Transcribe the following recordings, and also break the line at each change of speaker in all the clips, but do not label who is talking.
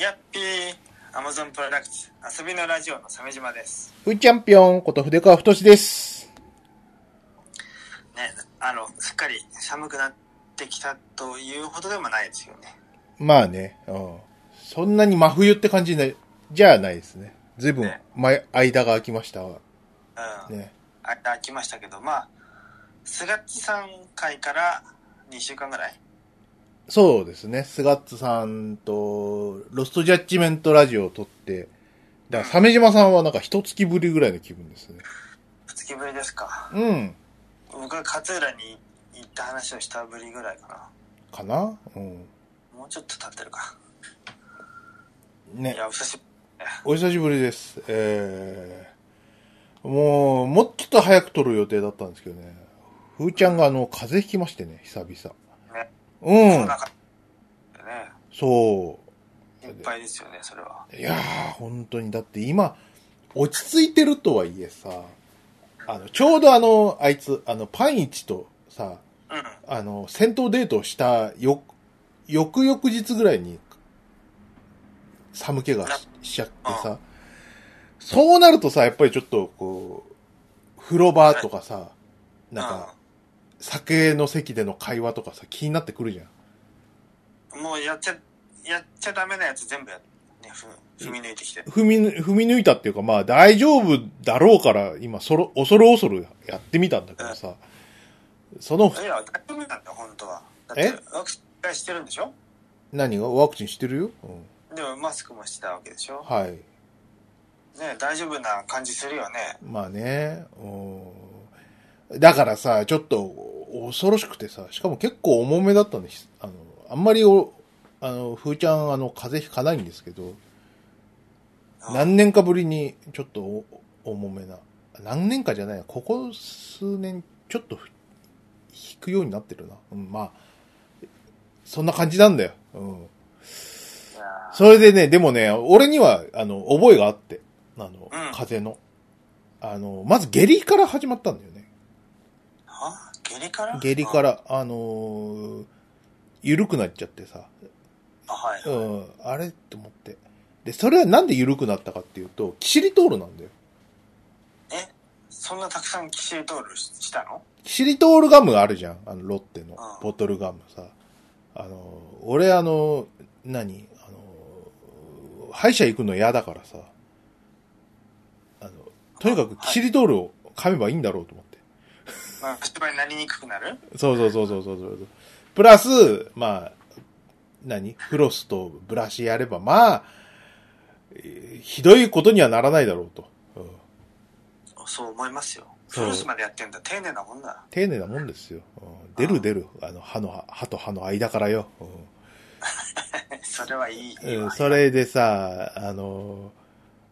やっぴー、アマゾンプロダクツ、遊びのラジオの鮫島です。
ふーチャンピオンこと筆川太志です。
ね、あの、すっかり寒くなってきたというほどでもないですよね。
まあね、うん。そんなに真冬って感じない、じゃないですね。ずいぶん
ね
前、間が空きましたわ。
うん。
ね。
あ間来ましたけど、まあ、スガッチさん会から2週間ぐらい
そうですね。スガッツさんと、ロストジャッジメントラジオを撮って、だから、鮫島さんはなんか一月ぶりぐらいの気分ですね。
二月ぶりですか？
うん。
僕は勝浦に行った話をしたぶりぐらいか
かな？うん。
な。もうちょっと経ってるか。い
ね。
や、お久しぶり。
お久しぶりです。えー、もう、もうちょっと早く撮る予定だったんですけどね。ふーちゃんがあの、風邪ひきましてね、久々。
ね。
うん
ね、
そう。
いっぱいですよね、それは。
いやー、本当に。だって今、落ち着いてるとはいえさ、あの、ちょうどあの、あいつ、あの、パンイチとさ、
うん。
あの、戦闘デートをしたよ、翌々日ぐらいに、寒気がししちゃってさ、そうなるとさ、やっぱりちょっと、こう、風呂場とかさ、なんか、酒の席での会話とかさ、気になってくるじゃん。
うん、もうやっちゃ、やっちゃダメなやつ全部や、ね、ふ踏み抜いてきて。
踏みぬ、踏み抜いたっていうか、まあ大丈夫だろうから、今、そろ、恐る恐るやってみたんだけどさ、その、
いや、大丈夫なんだ、本当は。だっ
え？
て、ワクチンしてるんでしょ？
何が？ワクチンしてるよ、うん、
でも、マスクもしてたわけでしょ？
はい。
ね、大丈夫な感じするよね。
まあね、うん。だからさ、ちょっと、恐ろしくてさ、しかも結構重めだったんです。あの、あんまりお、あの、ふーちゃん、あの、風邪ひかないんですけど、
うん
何年かぶりに、ちょっとお重めな。何年かじゃないここ数年、ちょっとふ、引くようになってるな。うん、まあ、そんな感じなんだよ。うん。それでね、でもね、俺には、あの、覚えがあって、あの、風邪の。あの、まず下痢から始まったんだよね。
ーあ？下痢から？
下痢か。ら、あのー緩くなっちゃってさ、
あ、はい。
うん、あれ？って思って。で、それはなんで緩くなったかっていうと、キシリトールなんだよ。
え？そんなたくさんキシリトールししたの？
キシリトールガムあるじゃん。あの、ロッテの
うん
ボトルガムさ。あの、俺あの、何？あの、歯医者行くの嫌だからさ。あの、とにかくキシリトールを噛めばいいんだろうと思って。
まあ、芝になりにくくなる？
そうそうそうそうそうそう。プラス、まあ、何？フロスとブラシやれば、まあ、えーひどいことにはならないだろうと。うん
そう思いますよ。フロスまでやってんだ。丁寧なもんだ。
丁寧なもんですよ。うん出る出る。あの、歯の、歯と歯の間からよ。うん
それはいい。
うん、それでさ、あの、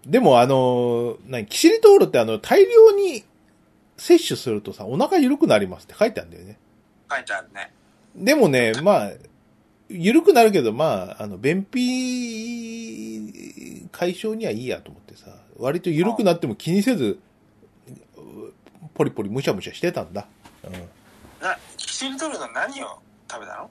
でもあの、何、キシリトールってあの、大量に摂取するとさ、お腹緩くなりますって書いてあるんだよね。
書いてあるね。
でもね、まあ、緩くなるけど、まあ、あの、便秘解消にはいいやと思ってさ、割と緩くなっても気にせず、ポリポリむしゃむしゃしてたんだ。
な、キシリトールの何を食べたの？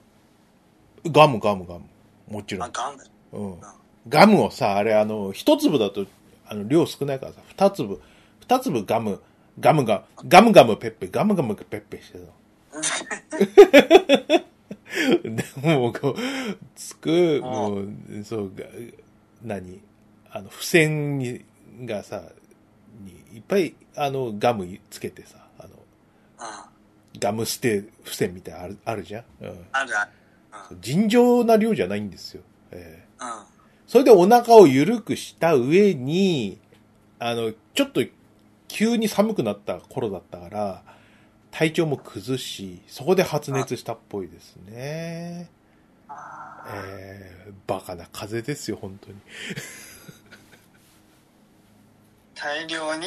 うん。ガムガムガム。もちろ
あ、
ん。
ガム。
うん。ガムをさ、あれあの、一粒だと、あの、量少ないからさ、二粒、二粒ガム、ガムが、ガムガムペッペ、ガムガムペッペしてたの。でも、こう、つく、もう、そう、が何？あの、付箋に、がさ、に、いっぱい、あの、ガムつけてさ、あの、
うん。
ガム捨て付箋みたいなのある、あるじゃん？うん。
あるある。
尋常な量じゃないんですよ。ええ
うん。うん。
それでお腹を緩くした上に、あの、ちょっと急に寒くなった頃だったから、体調も崩し、そこで発熱したっぽいですね。
あ
えー、バカな風邪ですよ、本当に。
大量に、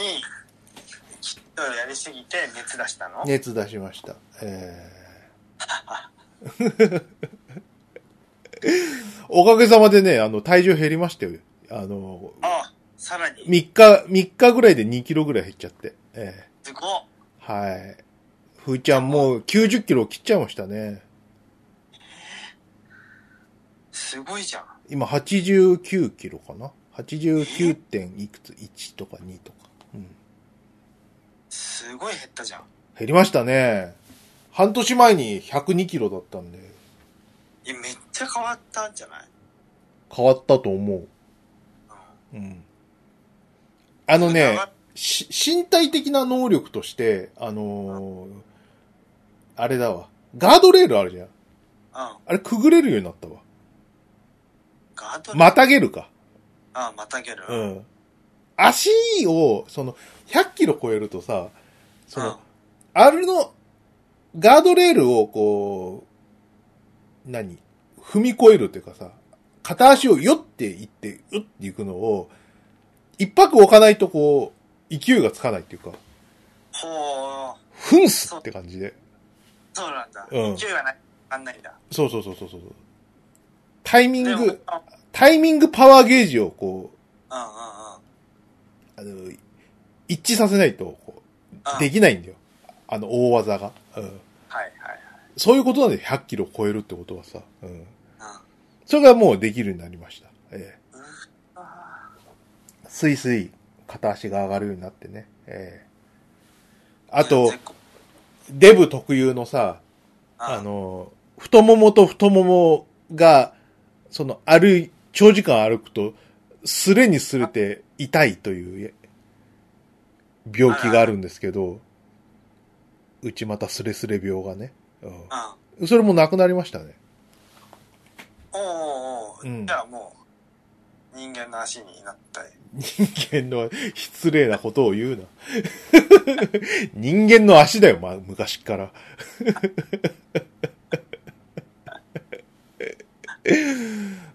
キットやりすぎて熱出したの？
熱出しました。えー おかげさまでね、あの、体重減りましたよ。あの、
あ、さらに。
3日、3日ぐらいで2キロぐらい減っちゃって。え
すご
はい。ふーちゃんもう90キロ切っちゃいましたね。
すすごいじゃん。
今89キロかな ?89. 点いくつ ?1 とか2とか。うん。
すごい減ったじゃん。
減りましたね。半年前に102キロだったんで、
いや、めっちゃ変わったんじゃない？
変わったと思う。
うん。
うん。あのね身体的な能力として、あのーあれだわ。ガードレールあるじゃん。
うん。
あれくぐれるようになったわ。
ガード
またげるか。
あまたげる。
う。ん。足を、その、100キロ超えるとさ、その、あれの、ガードレールをこう、何？踏み越えるっていうかさ、片足をよっていって、うって行くのを、一泊置かないとこう、勢いがつかないっていうか、
ほう、
ふんすって感じで。
そうなんだ。
うん
勢いがない、あんないんだ。
そうそうそうそうそう。タイミング、タイミングパワーゲージをこう、
うん。
あの、一致させないと、こ
うん
う、できないんだよ。あの、大技が。うん。
はいはい
そういうことなんで100キロ超えるってことはさ。うん。
はい。
それがもうできるようになりました。ええ。
うん。あ
スイスイ片足が上がるようになってね。ええ。
ー
あとデブ特有のさ、
あ
あの、太ももと太ももが、その、歩い、長時間歩くと、すれにすれて痛いという病気があるんですけど、内股すれすれ病がね。う
うん。
ん。それもなくなりましたね。
おうおうおう
うん
じゃあもう、人間の足になったい。
人間の失礼なことを言うな。人間の足だよ、まあ、昔っから。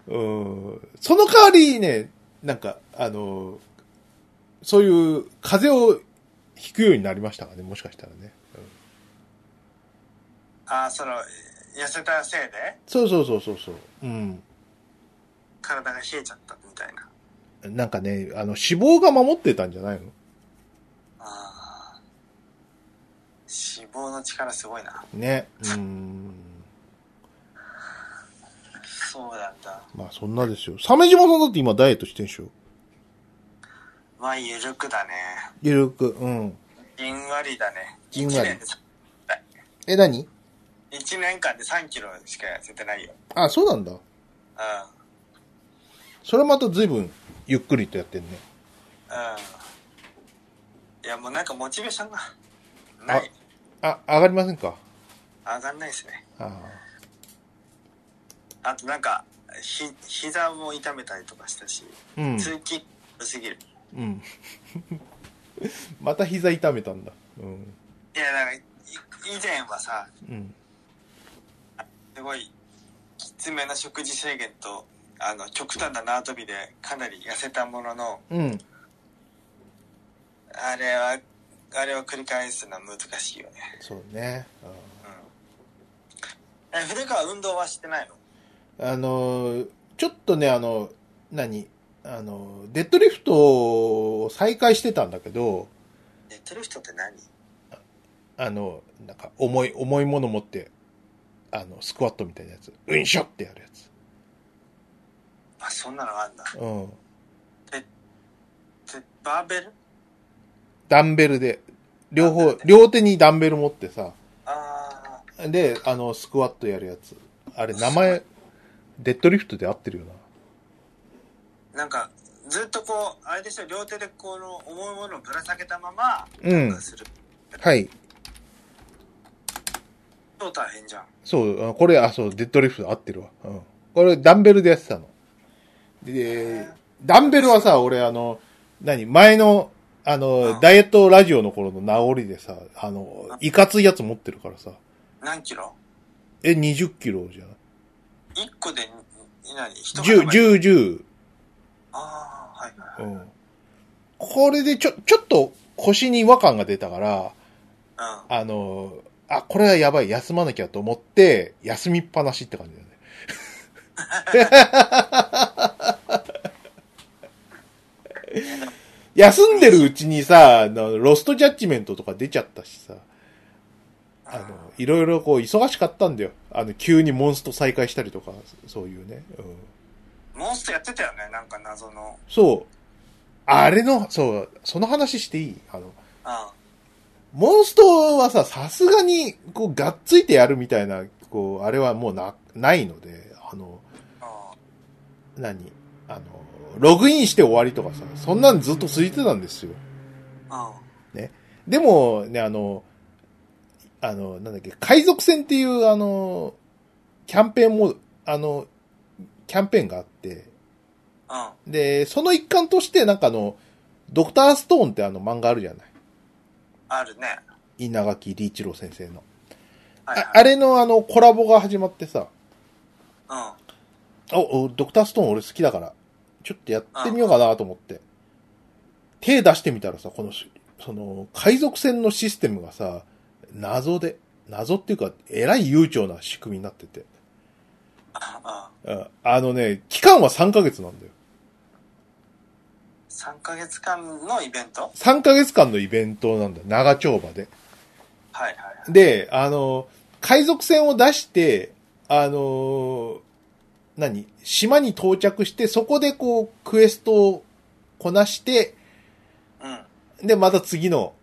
うんその代わりね、なんか、あの、そういう風邪をひくようになりましたかね、もしかしたらね。うん
ああ、その、痩せたせいで、
そうそうそうそうそう。うん。
体が冷えちゃったみたいな。
なんかね、あの、脂肪が守ってたんじゃないの？
ああ。脂肪の力すごいな。
ね。うん。
そうなんだ。
まあ、そんなですよ。鮫島さんだって今ダイエットしてんでしょ？
まあ、ゆるくだね。
ゆるく、うん。
じんわりだね。
じんわり
1
え、何？
一年間で3キロしか痩せてないよ。
あ、そうなんだ。
うん。
それまた随分ゆっくりとやってんね。
うん。いや、もうなんかモチベーションがない。
あ、上がりませんか？
上がんないですね。
あ
あとなんか、ひ、膝も痛めたりとかしたし、
あ。うん。
通勤良すぎる。
うん。また膝痛めたんだ。うん。
いや、なんか、い以前はさ、
うん。
すごい、きつめな食事制限と、あの、極端な縄跳びでかなり痩せたものの、
うん。
あれは、あれを繰り返すのは難しいよね。
そうね。
うん。え、筆川運動はしてないの？
あのー、ちょっとね、あの、何？あの、デッドリフトを再開してたんだけど、
寝てる人って何？
あの、なんか、重い、重いもの持って、あの、スクワットみたいなやつ。うんしょってやるやつ。
あ、そんなのがあんだ。
うん。
でバーベル？
ダンベルで、両方両手にダンベル持ってさ、
ああ、
で、あの、スクワットやるやつ。あれ、名前、デッドリフトで合ってるよな。
なんか、ずっとこう、あれでしょ、両手でこの重いものをぶら下げたまま、
うん。はい。
超大変じゃん。
そう、あこれ、あ、そう、デッドリフト合ってるわ。うん。これ、ダンベルでやってたの。で、ダンベルはさ、俺、あの、何前の、あの、
うん
ダイエットラジオの頃の名残でさ、あの、いかついやつ持ってるからさ、
何キロ？
え、20キロじゃない
?1 個で、ん何一
?10、
塊
？10、10。
ああ、はいはい。
うん。これでちょ、ちょっと腰に違和感が出たから、
うん。
あの、あ、これはやばい、休まなきゃと思って、休みっぱなしって感じだよね。休んでるうちにさ、あのロストジャッジメントとか出ちゃったしさ、あの、いろいろこう忙しかったんだよ。あの、急にモンスト再開したりとか、そういうね。うん。
モンストやってたよね、なんか謎の。
そう。あれの、そう、その話していい？あの、
うん。
モンストはさ、さすがに、こう、がっついてやるみたいな、こう、あれはもうな、ないので、あの、
うん
何？あの、ログインして終わりとかさ、そんなんずっと続いてたんですよ。
うん。
でも、ね、あの、あの、なんだっけ、海賊船っていう、あの、キャンペーンも、あの、キャンペーンがあって、
うん。
で、その一環として、なんかあの、ドクターストーンってあの漫画あるじゃない
あるね。
稲垣理一郎先生の。
はい、はい。
ああれのあの、コラボが始まってさ、
うん。
お、おドクターストーン俺好きだから、ちょっとやってみようかなと思って。手出してみたらさ、このし、その、海賊船のシステムがさ、謎で、謎っていうか、えらい悠長な仕組みになってて。
あ
のね、期間は3ヶ月なんだよ。
3ヶ月間のイベント
？3ヶ月間のイベントなんだよ。長丁場で。
はいはいはい。
で、あの、海賊船を出して、あの、何？島に到着して、そこでこう、クエストをこなして、
うん。
で、また次の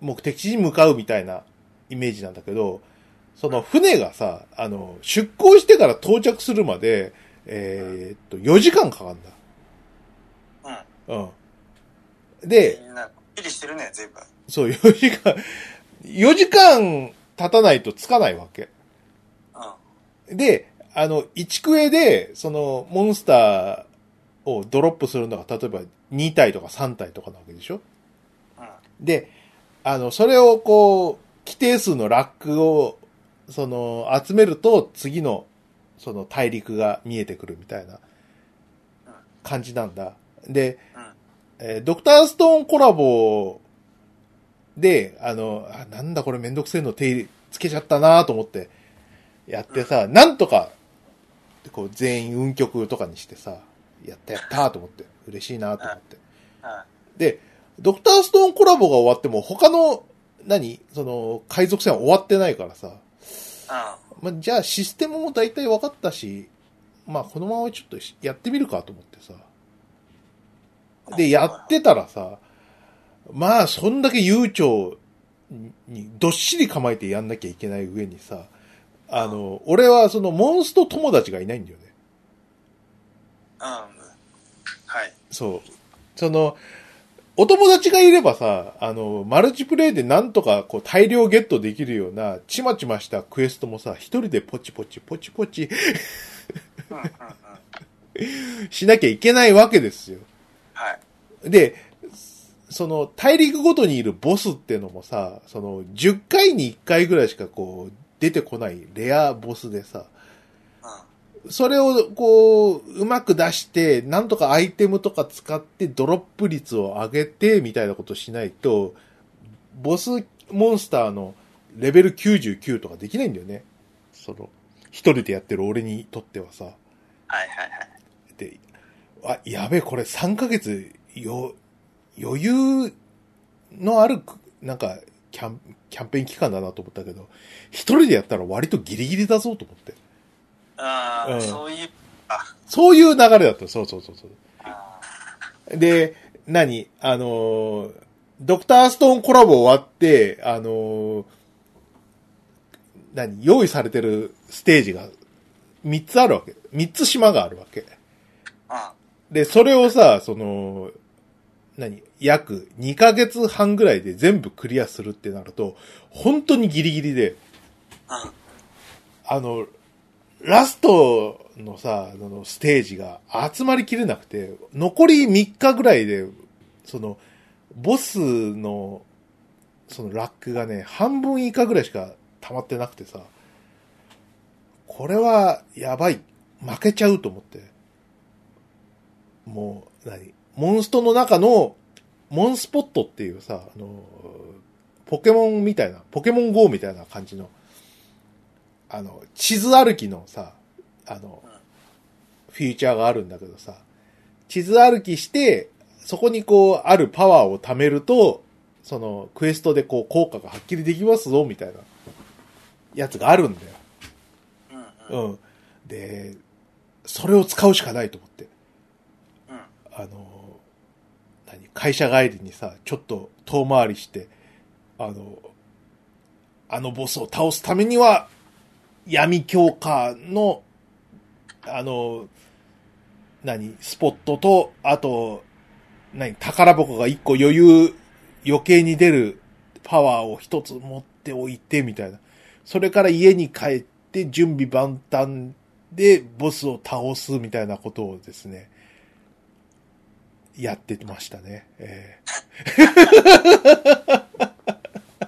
目的地に向かうみたいなイメージなんだけど、その船がさ、あの、出港してから到着するまで、えーっと、4時間かかるんだ。
うん。
うん。で、
みんな、っきりしてるね、全部。
そう、4時間、4時間経たないとつかないわけ。
うん。
で、あの、1クエで、その、モンスターをドロップするのが、例えば2体とか3体とかなわけでしょ？
うん。
で、あの、それをこう、規定数のラックを、その、集めると、次の、その大陸が見えてくるみたいな感じなんだ。で、
うん。
えードクターストーンコラボで、あの、あなんだこれめんどくせえの手入れつけちゃったなと思ってやってさ、なんとか、こう全員運曲とかにしてさ、やったやったと思って、嬉しいなと思って。
うん。
で、ドクターストーンコラボが終わっても他の、何その、海賊船は終わってないからさ、まあ、じゃあシステムも大体分かったし、まあこのままちょっとしやってみるかと思ってさ。
うん。
で、やってたらさ、まあ、そんだけ悠長にどっしり構えてやんなきゃいけない上にさ、あの、俺はそのモンスト友達がいないんだよね。
うん。はい。
そう。その、お友達がいればさ、あの、マルチプレイでなんとかこう大量ゲットできるような、ちまちましたクエストもさ、一人でポチポチポチポチ。しなきゃいけないわけですよ。
はい。
で、その大陸ごとにいるボスっていうのもさ、その10回に1回ぐらいしかこう出てこないレアボスでさ、
うん。
それをこう、うまく出して、なんとかアイテムとか使ってドロップ率を上げて、みたいなことしないと、ボスモンスターのレベル99とかできないんだよね。その、一人でやってる俺にとってはさ。
はいはいはい。
で、あ、やべえ、これ3ヶ月、よ、余裕のある、なんか、キャン、キャンペーン期間だなと思ったけど、一人でやったら割とギリギリだぞと思って。
ああ、
うん
そういう、あ
そういう流れだった。そうそうそうそう。
あ
で、何？あのードクターストーンコラボ終わって、あのー何？用意されてるステージが3つあるわけ。3つ島があるわけ。
ー。
で、それをさ、その、何？約2ヶ月半ぐらいで全部クリアするってなると、本当にギリギリで。あの、ラストのさ、あのステージが集まりきれなくて、残り3日ぐらいで、その、ボスの、そのラックがね、半分以下ぐらいしか溜まってなくてさ、これはやばい。負けちゃうと思って。もう、何？モンストの中の、モンスポットっていうさ、あの、ポケモンみたいな、ポケモン GO みたいな感じの、あの、地図歩きのさ、あの
うん、
フィーチャーがあるんだけどさ、地図歩きして、そこにこう、あるパワーを貯めると、その、クエストでこう、効果がはっきりできますぞ、みたいな、やつがあるんだよ。
うん。
うん。で、それを使うしかないと思って。
うん。
あの、何会社帰りにさ、ちょっと遠回りして、あの、あのボスを倒すためには、闇強化の、あの、何スポットと、あと、何宝箱が一個余裕、余計に出るパワーを一つ持っておいて、みたいな。それから家に帰って準備万端でボスを倒すみたいなことをですね、やってましたね。え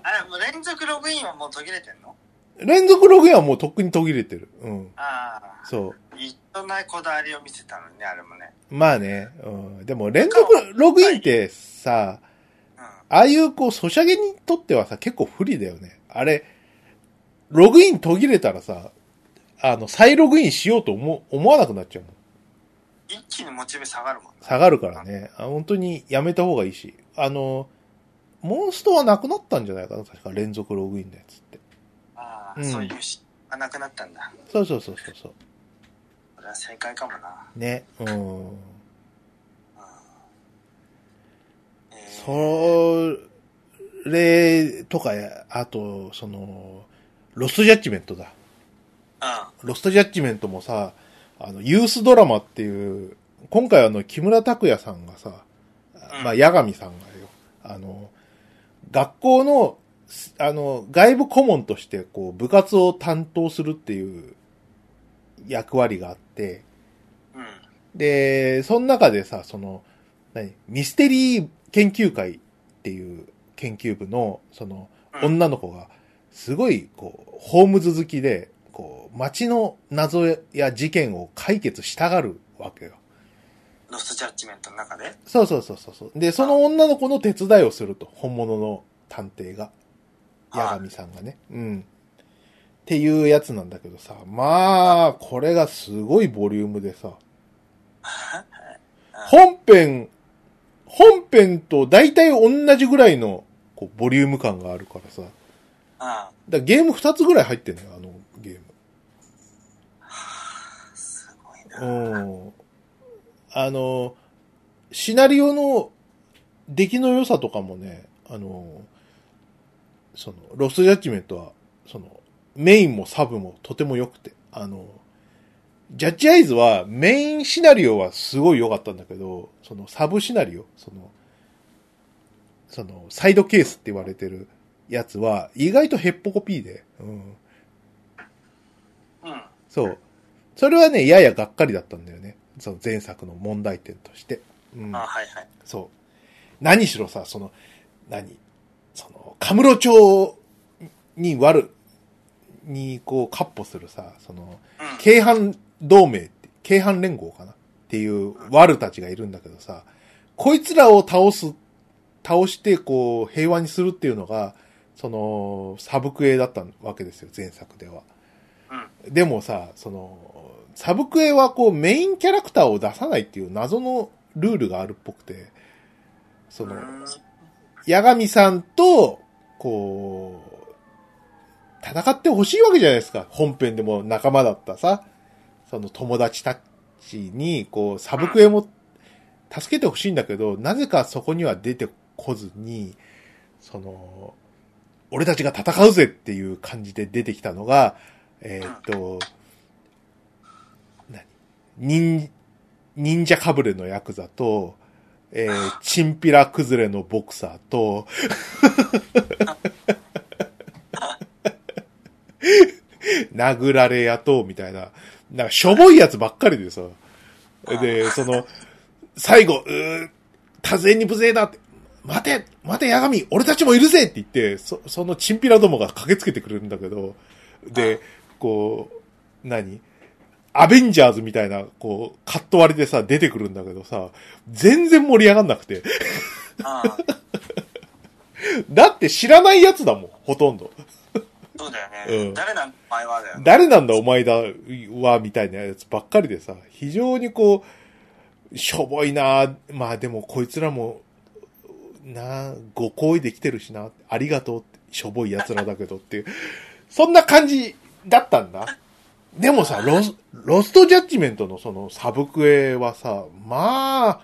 あれ、もう連続ログインはもう途切れてんの？
ー連続ログインはもうとっくに途切れてる。うん。
ああ。
そう。
一緒ないこだわりを見せたのにね、あれもね。
まあね。うん。でも連続ログインってさ、
うん。
ああいうこう、ソシャゲにとってはさ、結構不利だよね。あれ、ログイン途切れたらさ、あの、再ログインしようと思思わなくなっちゃうもん。
一気にモチベ下がるもんね。
下がるからね。あ本当にやめた方がいいし。あの、モンストはなくなったんじゃないかな確か連続ログインのやつって。
ああ、
うん
そういうし、あ、なくなったんだ。
そうそうそうそうそ
れは正解かもな。
ね。うん。
うん。えー
それとか、あと、その、ロストジャッジメントだ。ロストジャッジメントもさ、あの、ユースドラマっていう、今回あの、木村拓哉さんがさ、
うん。
まあ、八神さんがよ、あの、学校の、すあの、外部顧問として、こう、部活を担当するっていう役割があって。で、その中でさ、その、何ミステリー研究会っていう研究部の、その、
うん。
女の子が、すごい、こう、ホームズ好きで、こう、街の謎や事件を解決したがるわけよ。
ロストジャッジメントの中で？
そうそうそうそうそう。で、その女の子の手伝いをすると、本物の探偵が。八神さんがね。うん。っていうやつなんだけどさ、まあ、これがすごいボリュームでさ、本編、本編と大体同じぐらいの、こう、ボリューム感があるからさ、だらゲーム2つぐらい入ってんのよ、あのゲーム。
あ、すごいな。
うん。あの、シナリオの出来の良さとかもね、あの、その、ロストジャッジメントは、その、メインもサブもとても良くて、あの、ジャッジアイズはメインシナリオはすごい良かったんだけど、そのサブシナリオ、その、その、サイドケースって言われてるやつは意外とヘッポコピーで、うん。
うん。
そう。それはね、ややがっかりだったんだよね。その前作の問題点として。うん
あ。はいはい。
そう。何しろさ、その、何？その、カムロ町に割る、にこう、カッポするさ、その、
うん。
京阪同盟って、京阪連合かな？っていうワルたちがいるんだけどさ、こいつらを倒す、倒してこう平和にするっていうのが、その、サブクエだったわけですよ、前作では。
うん。
でもさ、その、サブクエはこうメインキャラクターを出さないっていう謎のルールがあるっぽくて、その、
うん
八神さんと、こう、戦ってほしいわけじゃないですか。本編でも仲間だったさ、その友達たちに、こう、サブクエも助けてほしいんだけど、なぜかそこには出てこずに、その、俺たちが戦うぜっていう感じで出てきたのが、えーっと、忍、忍者かぶれのヤクザと、えー、チンピラ崩れのボクサーと、殴られ屋と、みたいな、なんかしょぼいやつばっかりでさ。で、その、最後、うー、多勢に無勢だって、待て待て、八神俺たちもいるぜって言って、そ、そのチンピラどもが駆けつけてくれるんだけど、で、こう、何？アベンジャーズみたいな、こう、カット割りでさ、出てくるんだけどさ、全然盛り上がんなくて。だって知らないやつだもん、ほとんど。
そうだよね。
うん
誰なんお前はだよね。
誰なんだお前だ、は、みたいなやつばっかりでさ、非常にこう、しょぼいなまあでもこいつらも、なご好意できてるしな、ありがとうって、しょぼい奴らだけどっていう、そんな感じだったんだ。でもさ、ロス、ロストジャッジメントのそのサブクエはさ、まあ、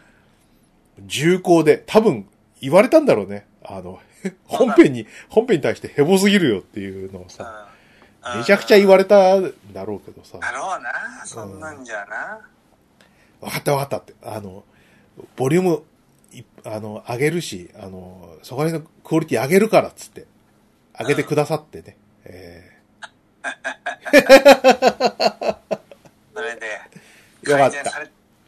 重厚で、多分言われたんだろうね。あの、本編に、本編に対してヘボすぎるよっていうのをさ、めちゃくちゃ言われたんだろうけどさ。
だろうな、そんなんじゃな。
わかったわかったって。あの、ボリューム、いあの、上げるし、あの、そこら辺のクオリティ上げるからっつって、上げてくださってね。え
それで、
ー、よかった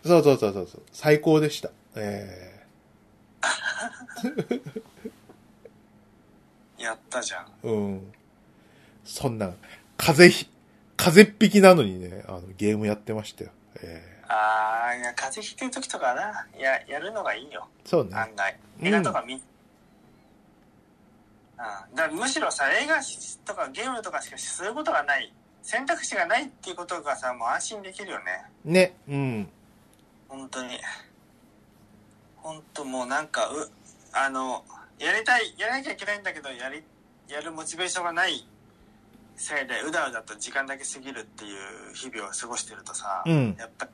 そうそうそうそうそう。最高でした。え
やったじゃん。
ー、うん。そんな、風邪ひ、風邪っ引きなのにね、あの、ゲームやってましたよ。え
ああ、いや、風邪ひいてる時とかな、や、やるのがいいよ。
ー、そうね。
案外。
うん
映画とか見、うん、だからむしろさ、映画とかゲームとかしかすることがない、選択肢がないっていうことがさ、もう安心できるよね。
ね、うん。
本当に。本当もうなんか、う、あの、やりたい、やらなきゃいけないんだけど、やり、やるモチベーションがないせいで、うだうだと時間だけ過ぎるっていう日々を過ごしてるとさ、
うん。
やっぱ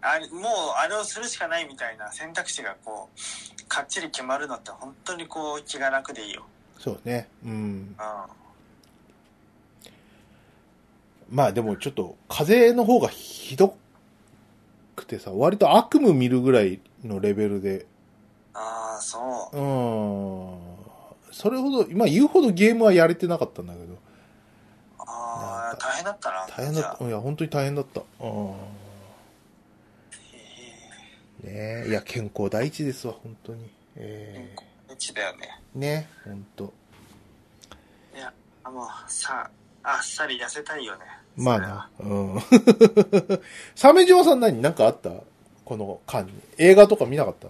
あれもうあれをするしかないみたいな選択肢がこうかっちり決まるのって本当にこう気が楽でいいよ、
そうね。うん。
うん、
まあでもちょっと、風邪の方がひどくてさ、割と悪夢見るぐらいのレベルで、
ああそう
うん。それほど、まあ言うほどゲームはやれてなかったんだけど、
ああ大変だったな
大変だった。いや、本当に大変だった。うん。ねえ、いや、健康第一ですわ、本当に。え
あうちだよね
えね、本当
いやもうさあっさり痩せたいよね
まあな、うん。鮫島さん何なんかあった？この間に。映画とか見なかった？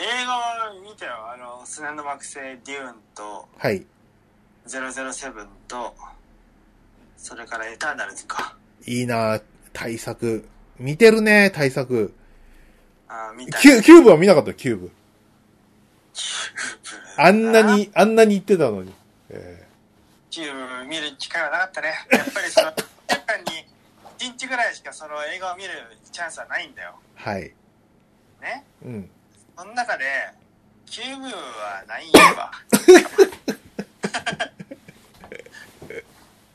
映画は見たよあの砂の惑星デューンと
はい。
007とそれからエターナルズか
いいな大作。見てるね、大作。
ああ見た
キュキューブは見なかったキューブ。あんなに、あんなに言ってたのに。え
キューブ見る機会はなかったね。やっぱりその、1週間に1日ぐらいしかその映画を見るチャンスはないんだよ。
ーはい。
ね？
うん。
その中で、キューブはないわ。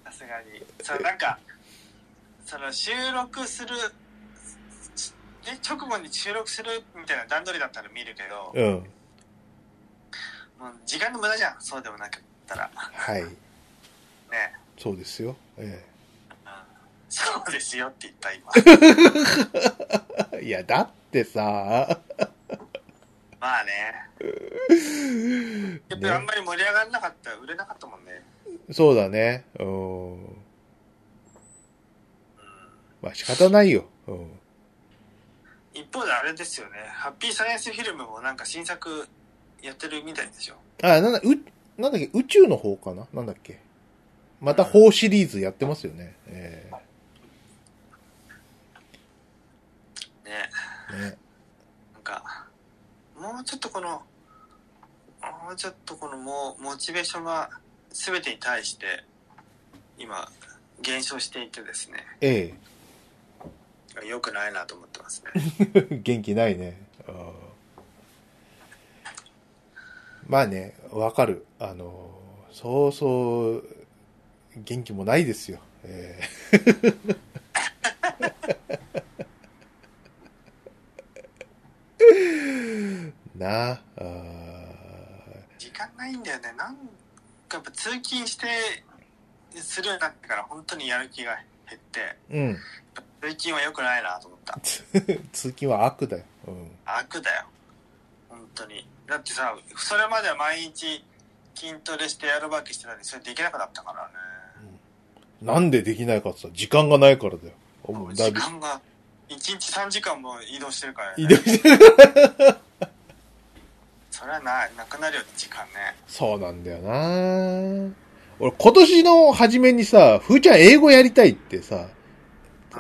さすがに。そう、なんか、その収録する、ね、直後に収録するみたいな段取りだったら見るけど、
うん。
もう時間の無駄じゃん。そうでもなかったら。
はい。
ね。
そうですよ。え
そうですよって言った今。
え いや、だってさ、
まあ ね。やっぱりあんまり盛り上がらなかった、売れなかったもんね。
そうだね。うん。
うん。
まあ仕方ないよ。うん。
一方であれですよね。ハッピーサイエンスフィルムもなんか新作やってるみたいでしょ。
あ、なんだ、う、なんだっけ、宇宙の方かな？なんだっけ？また方シリーズやってますよね。え
ね。
えね。
なんか、もうちょっとこの、もうちょっとこのもう、モチベーションが全てに対して、今、減少していてですね。
え
良くないなと思ってますね。
え。元気ないね。うんまあね、わかる。あの、そうそう、元気もないですよ。ええ なあ、あ
時間ないんだよね。なんかやっぱ通勤して、するようになってから本当にやる気が減って、
ーうん。
通勤は良くないなと思った。
通勤は悪だよ。うん。
悪だよ。本当に。だってさ、それまでは毎日筋トレしてやるわけしてたのに、それできなくなったからね。
なんでできないかってさ、時間がないからだよ。
時間が、1日3時間も移動してるからね。
移動してる
それはな、なくなるよ、時間ね。
そうなんだよな俺今年の初めにさ、ふーちゃん英語やりたいってさ、
うん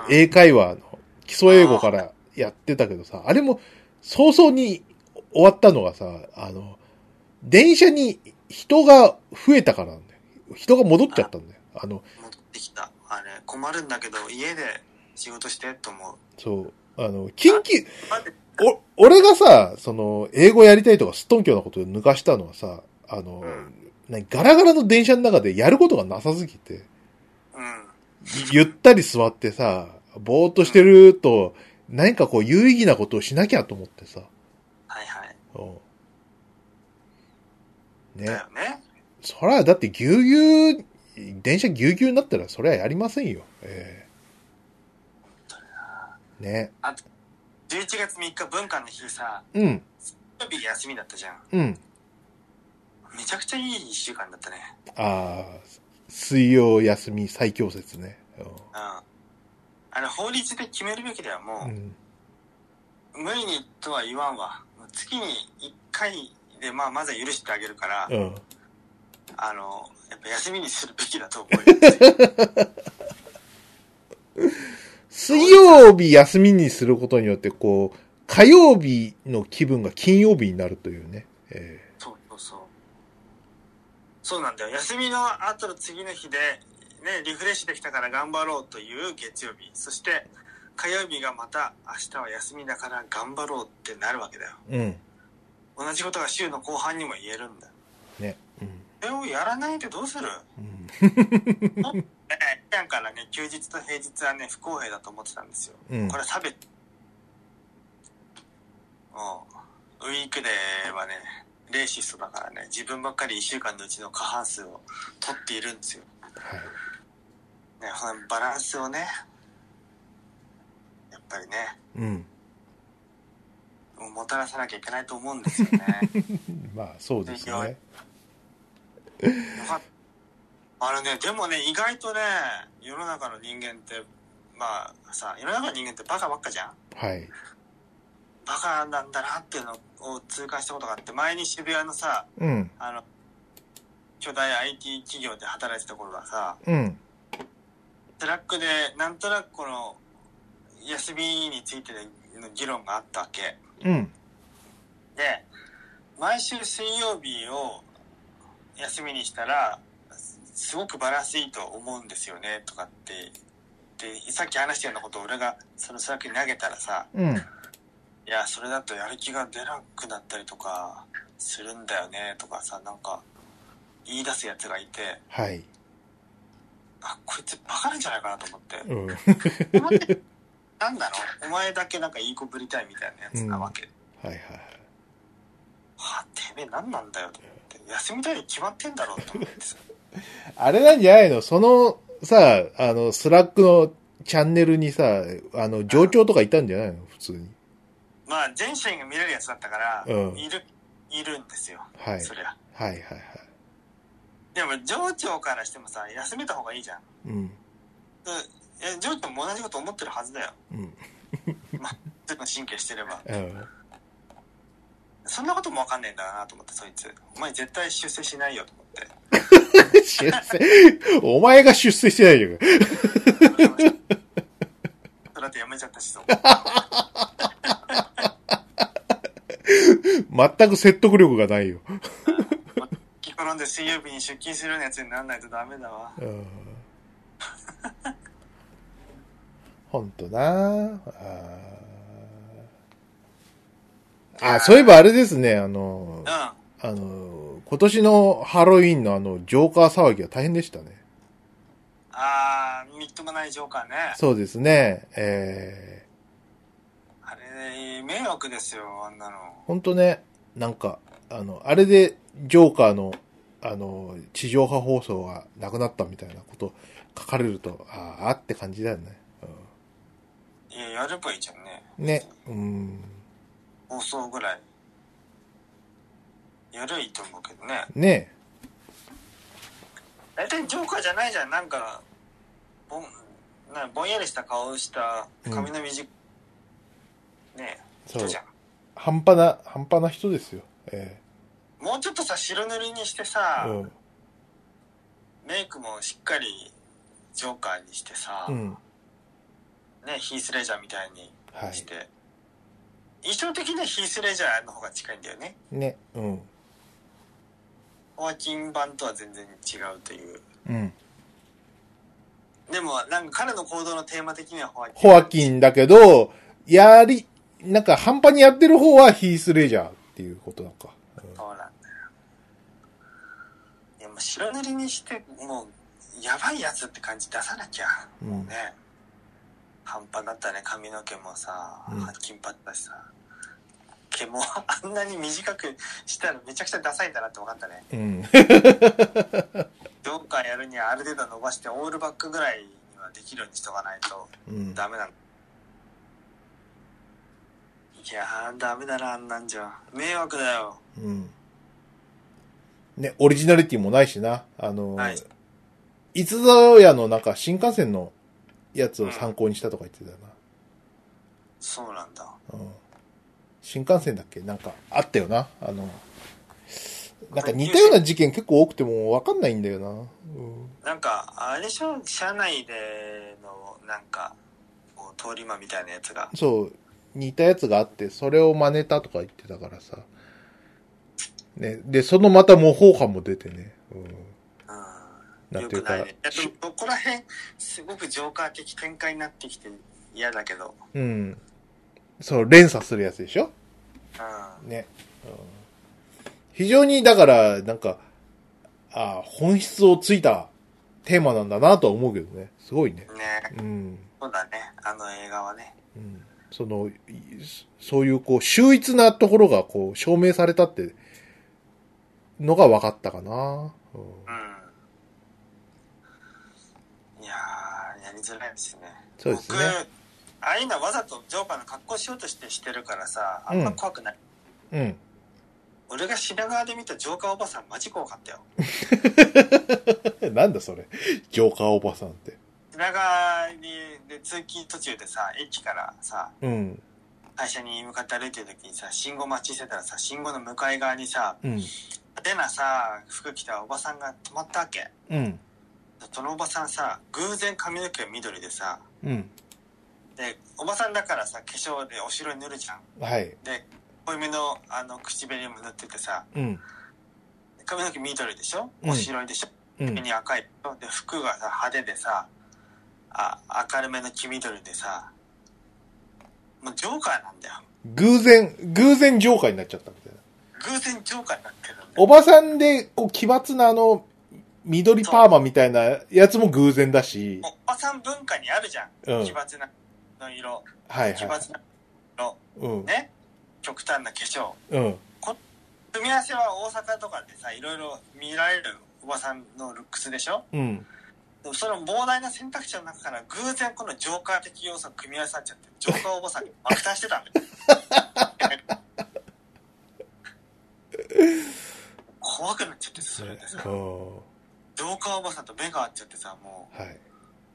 英会話の基礎英語からやってたけどさ、あれも早々に終わったのがさ、あの、電車に人が増えたからなんだよ。人が戻っちゃったんだよ。あの、
戻ってきた。あれ困るんだけど家で仕事してと思う
そう。あの、緊急、お、俺がさ、その、英語やりたいとかすっとんきょうなことを抜かしたのはさ、あの、
うん
何ガラガラの電車の中でやることがなさすぎて、
うん
ゆったり座ってさ、ぼーっとしてると、何かこう有意義なことをしなきゃと思ってさ。うんね。
だよね
そら、だってぎゅうぎゅう、電車ぎゅうぎゅうになったらそれはやりませんよ。ええね。
11月3日文化の日さ
うん。
土曜日休みだったじゃん
うん。
めちゃくちゃいい1週間だったね
ああ、水曜休み最強説ね。
うんあれ法律で決めるべきだよ
う
も
ん。
う、無理にとは言わんわ月に1回でまあまずは許してあげるから、
うん。
あのやっぱ休みにするべきだと思うよ。
水曜日休みにすることによって、こう、火曜日の気分が金曜日になるというね。え。
そうそうそう。そうなんだよ。休みの後の次の日でねリフレッシュできたから頑張ろうという月曜日。そして火曜日がまた明日は休みだから頑張ろうってなるわけだよ
えうん。
同じことが週の後半にも言えるんだよ
ね。うん。
それをやらないでどうする？
うん。
えー普段からね休日と平日はね不公平だと思ってたんですよ
うん
これ差別もうウィークデーはねレーシストだからね自分ばっかり1週間のうちの過半数を取っているんですよ
はい。
ね、バランスをね、ぱりね、
うん。
もたらさなきゃいけないと思うんですよね。
まあ、そうですよね。
よかった。あのね、でもね、意外とね、世の中の人間って、まあさ、世の中の人間ってバカばっかじゃん
はい。
バカなんだなっていうのを痛感したことがあって、前に渋谷のさ、
うん。
あの、巨大 IT 企業で働いてた頃はさ、
うん。
トラックでなんとなくこの、休みについての議論があったわけ。
うん。
で毎週水曜日を休みにしたらすすごくバランスいいと思うんですよねとかってでさっき話したようなことを俺がその Slack に投げたらさ
うん。
いやそれだとやる気が出なくなったりとかするんだよねとかさなんか言い出すやつがいて
はい。
あこいつバカなんじゃないかなと思って
うん。
なんだろう？お前だけなんかいい子ぶりたいみたいなやつなわけ、
はいはい。
はあ、てめえ何なんだよと思って。休みたいに決まってんだろうと思ってさ。
あれなんじゃないの？その、さ、あの、 Slack のチャンネルにさ、あの、上長とかいたんじゃないの？普通に。
まあ、全社員が見れるやつだったから、
うん
いる、いるんですよ。
はい。
そりゃ。
はいはいはい。
でも、上長からしてもさ、休めた方がいいじゃん。
うん。
でえ上長も同じこと思ってるはずだよ。
うん。
ずっと神経してれば。
うん。
そんなこともわかんねえんだなと思って、そいつ。お前絶対出世しないよと思って。
出世、お前が出世してないよ。
だって辞めちゃったしそう。
全く説得力がないよ。
気転んで水曜日に出勤するようなやつにならないとダメだわ。
うん。ほんとなああ、そういえばあれですね、あの
うん。、あ
あの、今年のハロウィンのあの、ジョーカー騒ぎは大変でしたね。
あー、みっともないジョーカーね。
そうですね、え
あれ、迷惑ですよ、あんなの。
ー、ほんとね、なんか、あの、あれで、ジョーカーの、あの、地上波放送がなくなったみたいなこと書かれると、ああ、あって感じだよね。
いや、やればいいじゃんね。
うん、ね、うん、
放送ぐらい。やればいいと思うけどね。
ね、
大体ジョーカーじゃないじゃん。なんか、ぼん、なぼんやりした顔した髪の短い、ね
そう
人じゃん。
半端な、半端な人ですよ。え
もうちょっとさ、白塗りにして
え
さ、
うん、
メイクもしっかりジョーカーにしてさ、
うん、
ね、ヒース・レジャーみたいに
はい
し。て、印象的にはヒース・レジャーの方が近いんだよね。
ね、うん、
ホアキン版とは全然違うという。
うん、
でも、なんか彼の行動のテーマ的にはホアキン。
ホアキンだけど、やり、なんか半端にやってる方はヒース・レジャーっていうことなんか。
そうなんだよ。いや、もう白塗りにして、もう、やばいやつって感じ出さなきゃ。
うん
もうね。半端だったね、髪の毛もさ、
うん
金髪だしさ。毛もあんなに短くしたらめちゃくちゃダサいんだなって分かったね。
うん。
ジョーカーやるにはある程度伸ばしてオールバックぐらいにはできるようにしとかないと
うん。
ダメなの。いやー、ダメだな、あんなんじゃ。迷惑だよ。
うん。ね、オリジナリティもないしな。あの、
はい
いつぞやのなんか新幹線のやつを参考にしたとか言ってたよ
そうなんだ。
な。うん。新幹線だっけ？なんかあったよな。あの、なんか似たような事件結構多くてもわかんないんだよな。うん。
なんか、あれでしょ車内での、なんか、通り魔みたいなやつが。
そう、似たやつがあって、それを真似たとか言ってたからさ。ね、で、そのまた模倣犯も出てね。うん。
うん。
なんていうか
よくないね。えっと、ここら辺、すごくジョーカー的展開になってきて嫌だけど。
うん。そう、連鎖するやつでしょ？
う
ね。うん非常に、だから、なんか、ああ、本質をついたテーマなんだなとは思うけどね。すごいね。
ん。ね
うん。
そうだね。あの映画はね。
うん、その、いそういう、こう、秀逸なところが、こう、証明されたって、のが分かったかな。うん
うん。いやー、やりづらいですね。
そうですね。
僕、ああいうのはわざとジョーカーの格好しようとしてしてるからさ、あんま怖くない。
うん。
俺が品川で見たジョーカーおばさんマジ怖かったよ。
なんだそれ。ジョーカーおばさんって。
品川にで通勤途中でさ、駅からさ、
うん。
会社に向かって歩いてる時にさ、信号待ちしてたらさ、信号の向かい側にさ、
うん。
派手なさ、服着たおばさんが止まったわけ。
うん。
そのおばさんさ、偶然髪の毛が緑でさ、
うん。
で、おばさんだからさ、化粧でお城に塗るじゃん。
はい。
で、濃いめのあの口紅も塗っててさ、
うん。
髪の毛緑でしょ？
うん
お白いでしょ、
うん
目。に赤いで服がさ派手でさあ明るめの黄緑でさもうジョーカーなんだよ
偶然、偶然ジョーカーになっちゃったみたいな。
偶然ジョーカーになってる
おばさんで、こう、奇抜なあの、緑パーマみたいなやつも偶然だし、
おばさん文化にあるじゃん、
うん。
奇抜なの色。
はいは
奇抜な色。
い。うん。
ね。極端な化粧。
うん。
組み合わせは大阪とかでさいろいろ見られるおばさんのルックスでしょ？
うん。
でもその膨大な選択肢の中から偶然このジョーカー的要素が組み合わさっちゃってジョーカーおばさんに爆誕してたんだよ怖くなっちゃってさそれでさ
うん。は
ジョーカーおばさんと目が合っちゃってさも
い。
う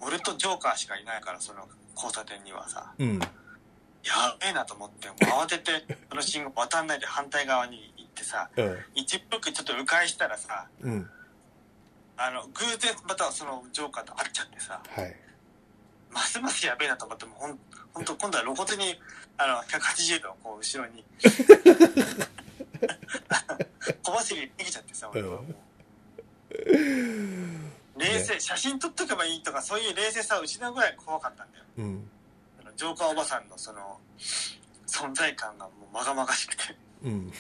俺とジョーカーしかいないからその交差点にはさ
うん。
やべえなと思ってもう慌てて その信号渡んないで反対側に行ってさ
うん。
一服ちょっと迂回したらさ
うん。
あの偶然またそのジョーカーと会っちゃってさ
はい。
ますますやべえなと思ってもほんほんと今度は露骨にあの180度こう後ろに 小走り逃げちゃってさ俺はもう 冷静、写真撮っとけばいいとかそういう冷静さを失うぐらい怖かったんだよ
うん。
ジョーカーおばさんのその存在感がもうまがまがしくて
うん。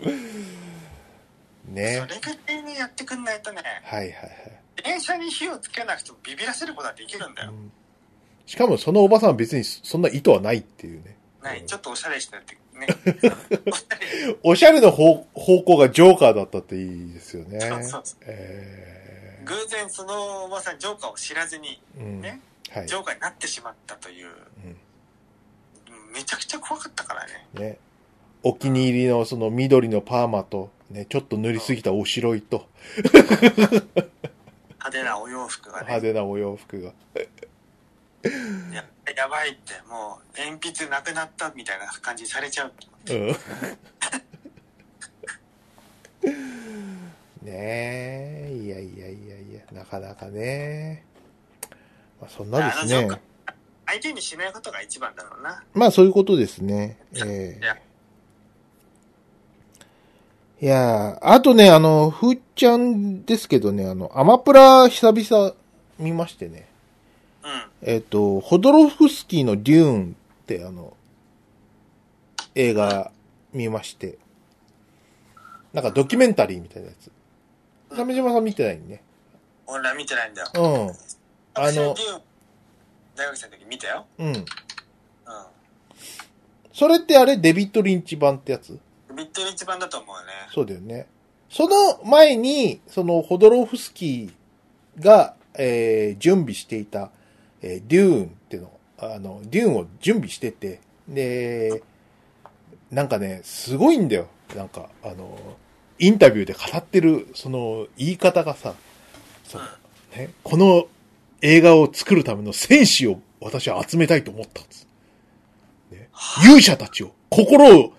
そ
ね。
れぐらいにやってくんないとね
はいはいはい。
電車に火をつけなくてもビビらせることはできるんだよ、
うんしかもそのおばさんは別にそんな意図はないっていうね。
ないちょっとおしゃれしてってね おしゃれ
の方方向がジョーカーだったっていいですよね。
そうそうそう
え
偶然そのおばさんジョーカーを知らずに
ーうん。
ね
はい
ジ。ョーカーになってしまったというめちゃくちゃ怖かったからね
うん。ね。お気に入りのその緑のパーマと、ね、ちょっと塗りすぎたお白いと、
派手なお洋服がね
派手なお洋服が。
ややばいってもう鉛筆なくなったみたいな感じにされちゃう
うん。ねえ、いやいやいやいや、なかなかね。まあそんなですね
相手にしないことが一番だろうな
まあそういうことですね。え
いや
えいやー、あとね、あの、ふーちゃんですけどね、あの、アマプラ久々見ましてね。
うん。
えっ、と、ホドロフスキーのデューンってあの、映画見まして。なんかドキュメンタリーみたいなやつ。鮫島さん見てないね。
俺ら見てないんだよ。
うん。あ
私
の
大学生の時見たよ。
うん。
う
それってあれデビッド・リンチ版ってやつ？
ん。ビット一番だと思うね。
そうだよね。その前に、そのホドロフスキーが、えー準備していた、えーデューンっていうの、あの、デューンを準備してて、で、なんかね、すごいんだよ。なんか、あの、インタビューで語ってる、その、言い方がさ、そのね、この映画を作るための戦士を私は集めたいと思った。ね、勇者たちを、心を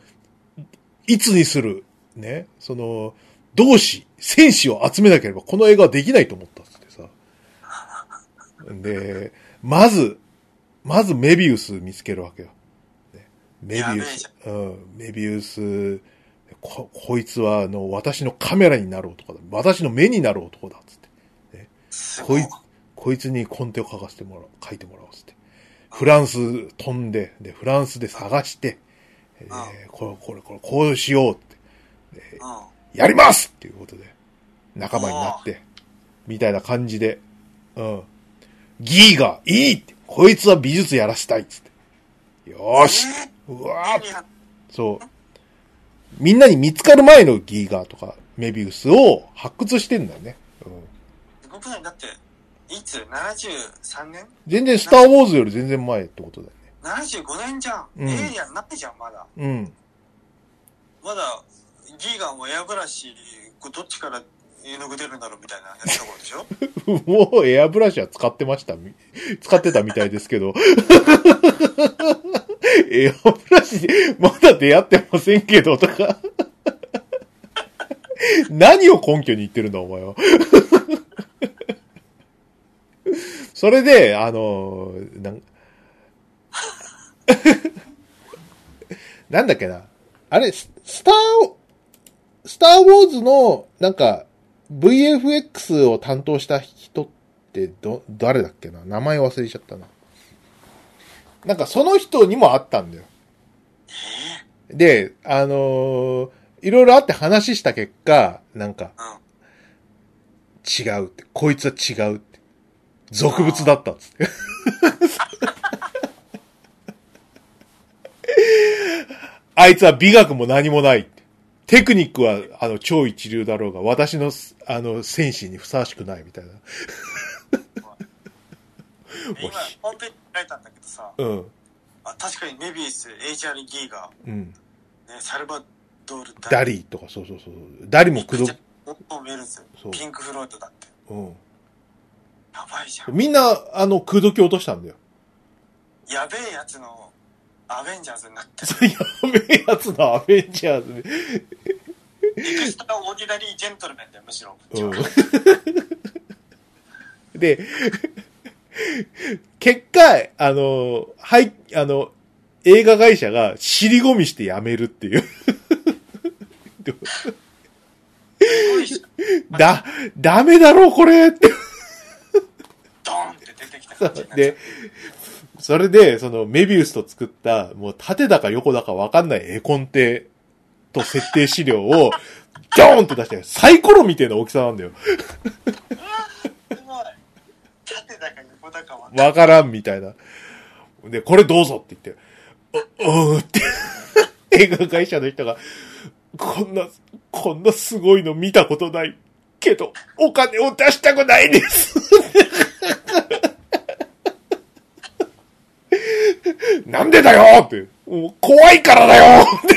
いつにする、ね、その、同志、戦士を集めなければこの映画はできないと思ったってさ。で、まず、まずメビウス見つけるわけよ。ねメビウス、うん、メビウス、こ、こいつはあの、私のカメラになる男だ。私の目になる男だ。つって。
すごい
こい。こいつにコンテを書かせてもらう、書いてもらおうっつって。フランス飛んで、で、フランスで探して、えーこれ、これ、これ、こうしようって。
うん。
やりますっていうことで、仲間になって、みたいな感じで、うん。ギーが、いいって、こいつは美術やらしたいっつって。よーしうわー
ー
そう。みんなに見つかる前のギーガーとか、メビウスを発掘してんだよね。うん。
すごくないだって、いつ ?73 年？
全然スターウォーズより全然前ってことだよね。
?75 年じゃん。
うん
エイリアンないじゃん、まだ。
うん。
まだ、ギーガンもエアブラシ、どっちから絵の具出るんだろうみたいなやつところでしょ？
もうエアブラシは使ってました。使ってたみたいですけど。エアブラシ、まだ出会ってませんけど、とか。何を根拠に言ってるんだ、お前は。それで、あの、なん、なんだっけな。あれ、スター、スターウォーズの、なんか、VFX を担当した人ってど、誰だっけな？名前忘れちゃったな。なんかその人にもあったんだよ。で、あのーいろいろあって話した結果、なんか、
うん。
違うって。こいつは違うって。俗物だったっつって。あいつは美学も何もない。テクニックは、あの、超一流だろうが、私の、あの、戦士にふさわしくないみたいな。
今、ホームページ書いたんだけどさ、
うん。
あ確かにメビウス、HR ギーガ
うん。
ー、ね、サルバドール・
ダリーとか、そうそうそう。ダリ
ー・ウェルズ
そう、
ピンク・フロイトだって。
うん。
やばいじゃん。
みんな、あの、空時落としたんだよ。
やべえやつのアベンジャーズになって
それ やべえやつのアベンジャーズで。
エクストラオーディナリー・ジェントルメンだよ、むしろ。
うん。で、結果、あの、はい、あの、映画会社が尻込みして辞めるっていう。だ、ダメだろ、これって。
ドーンって出てきた感じ
で、それで、その、メビウスと作った、もう縦だか横だかわかんない絵コンテと設定資料を、ドーンって出して、サイコロみたいな大きさなんだよ。
すごい。縦だか横だかわかんない。
わからんみたいな。で、これどうぞって言って、お、おーって、映画会社の人が、こんな、こんなすごいの見たことないけど、お金を出したくないです。なんでだよって。怖いからだよって。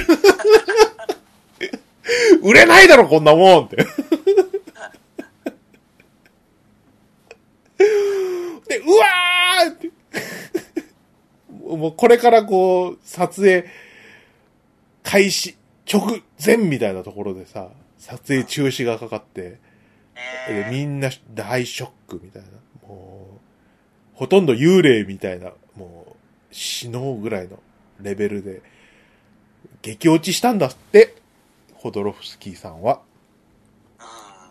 売れないだろ、こんなもんって。で、うわーって。もうこれからこう、撮影、開始、直前みたいなところでさ、撮影中止がかかって、で
え
みんな大ショックみたいな。もう、ほとんど幽霊みたいな、もう、死のうぐらいのレベルで、激落ちしたんだって、ホホドロフスキーさんは。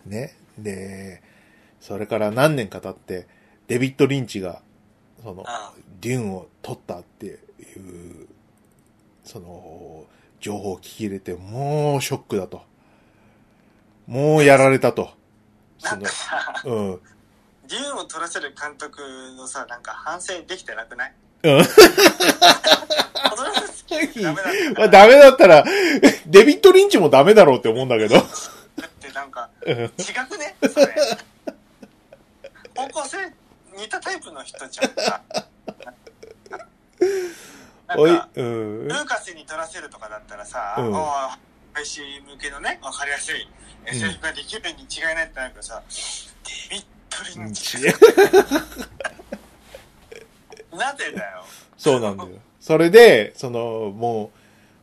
うん。
ね。で、それから何年か経って、デビッド・リンチが、その、デューンを取ったっていう、その、情報を聞き入れて、もうショックだと。もうやられたと。その、
さ、
うん。
デューンを取らせる監督のさ、なんか反省できてなくない？
まあ、ダメだったら、デビッド・リンチもダメだろうって思うんだけど。
だってなんか、
うん
違くね？それ。方向性似たタイプの人じゃんか。なん
おい
か、、
うん
ル。ーカスに取らせるとかだったらさ、
うん
配信向けのね、わかりやすい SF ができるに違いないってなるけどさ、デビッド・リンチ。なぜだよ。
そうなんだよ。それで、その、も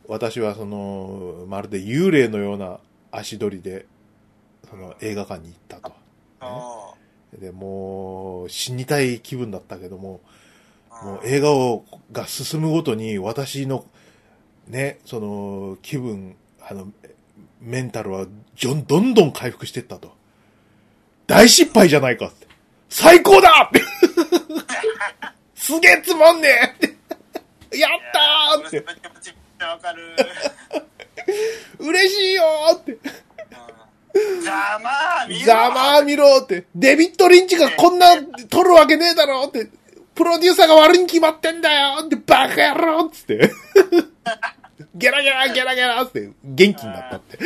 う、私はその、まるで幽霊のような足取りで、その映画館に行ったと。
そ
で、もう、死にたい気分だったけども、
う
もう映画を、が進むごとに私の、ね、その、気分、あの、メンタルは、どんどん回復していったと。大失敗じゃないかって。最高だすげえつまんねえ やったーって。
わかる。
嬉しいよーって。
うん。ざまあ見ろ
ざまー見ろって。デビッド・リンチがこんな撮るわけねえだろって。プロデューサーが悪いに決まってんだよってバカ野郎っつって。ゲラゲラゲラゲラって元気になったって。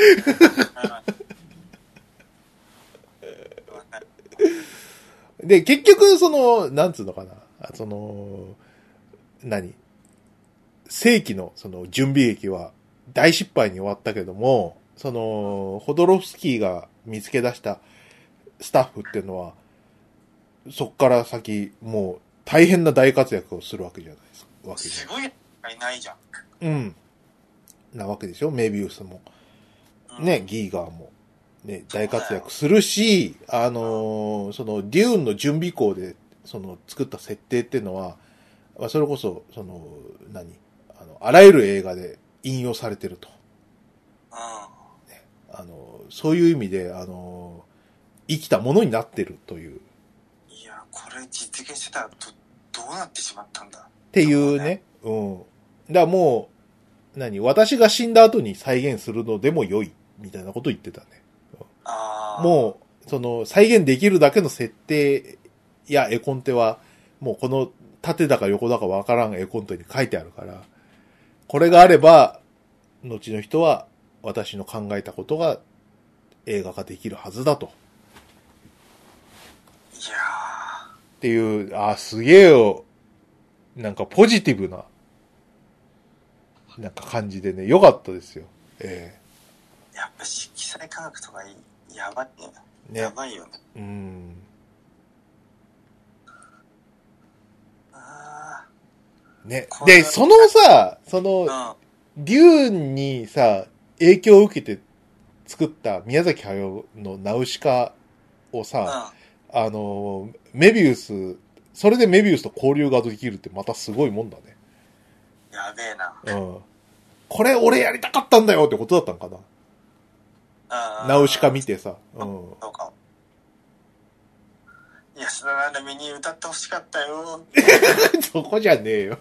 で、結局、その、なん。つうのかな、あその、何？正規のその準備劇は大失敗に終わったけども、その、ホドロフスキーが見つけ出したスタッフっていうのは、そっから先、もう大変な大活躍をするわけじゃないですか。わけ
すごいいないじゃん。
うん。なわけでしょ？メビウスも。
うん
ね、ギーガーも。ね、大活躍するし、あのーその、デューンの準備校で、その、作った設定っていうのは、まあそれこそ、その、何あの、あらゆる映画で引用されてると。
うん。
あの、そういう意味で、あの、生きたものになってるという、
いや、これ実現してたらど、どうなってしまったんだ？
っていうね、うん。だからもう、何私が死んだ後に再現するのでも良い、みたいなこと言ってたね。
ああ。
もう、その、再現できるだけの設定や絵コンテは、もうこの縦だか横だかわからん絵コンテに書いてあるから、これがあれば、後の人は私の考えたことが映画化できるはずだと。
いや
っていう、あーすげえよ。なんかポジティブな、なんか感じでね、良かったですよ。え
ーやっぱ色彩科学とかいやばいね。
えね。
やばいよね。
うん。
あ
ねで、そのさ、その、
あ。
デューンにさ、影響を受けて作った宮崎駿のナウシカを
うん。
さ、
うん。
あの、メビウス、それでメビウスと交流ができるってまたすごいもんだね。
やべえな。
うん。これ俺やりたかったんだよってことだったんかな。
うん
ナウシカ見てさ。うん。
そうか。安田なるみに歌ってほしかったよ。
そこじゃねえよ。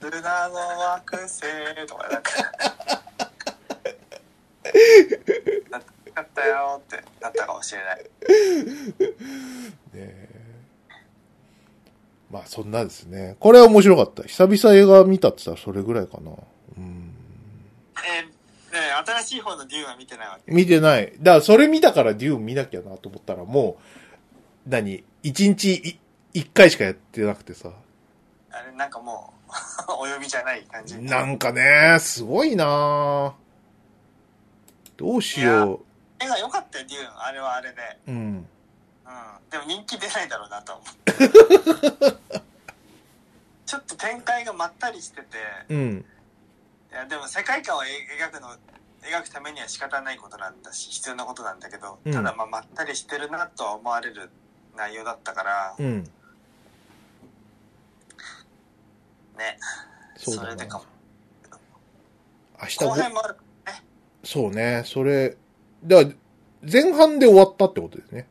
ルナの惑星とかなんか。なかったよってなったかもしれない。
ねえまあそんなですね。これは面白かった。久々映画見たって言ったらそれぐらいかな。うん。
えーねえ新しい方のデューンは見てないわけ。
見てない。だからそれ見たからデューン見なきゃなと思ったらもう、何？一日い一回しかやってなくてさ。
あれなんかもう、お呼びじゃない感じ。
なんかね、すごいなどうしよ
絵が良かったよ、デューン。あれはあれで。
う。うん。
うん。でも人気出ないだろうなとは思う。ちょっと展開がまったりしてて、
うん。
いやでも世界観を描くの描くためには仕方ないことなんだし必要なことなんだけど、
うん
ただまあまったりしてるなとは思われる内容だったから、
うん。
ね
そう
それでかも。
明日
後編もある
そうね、それ、だから、前半で終わったってことですね。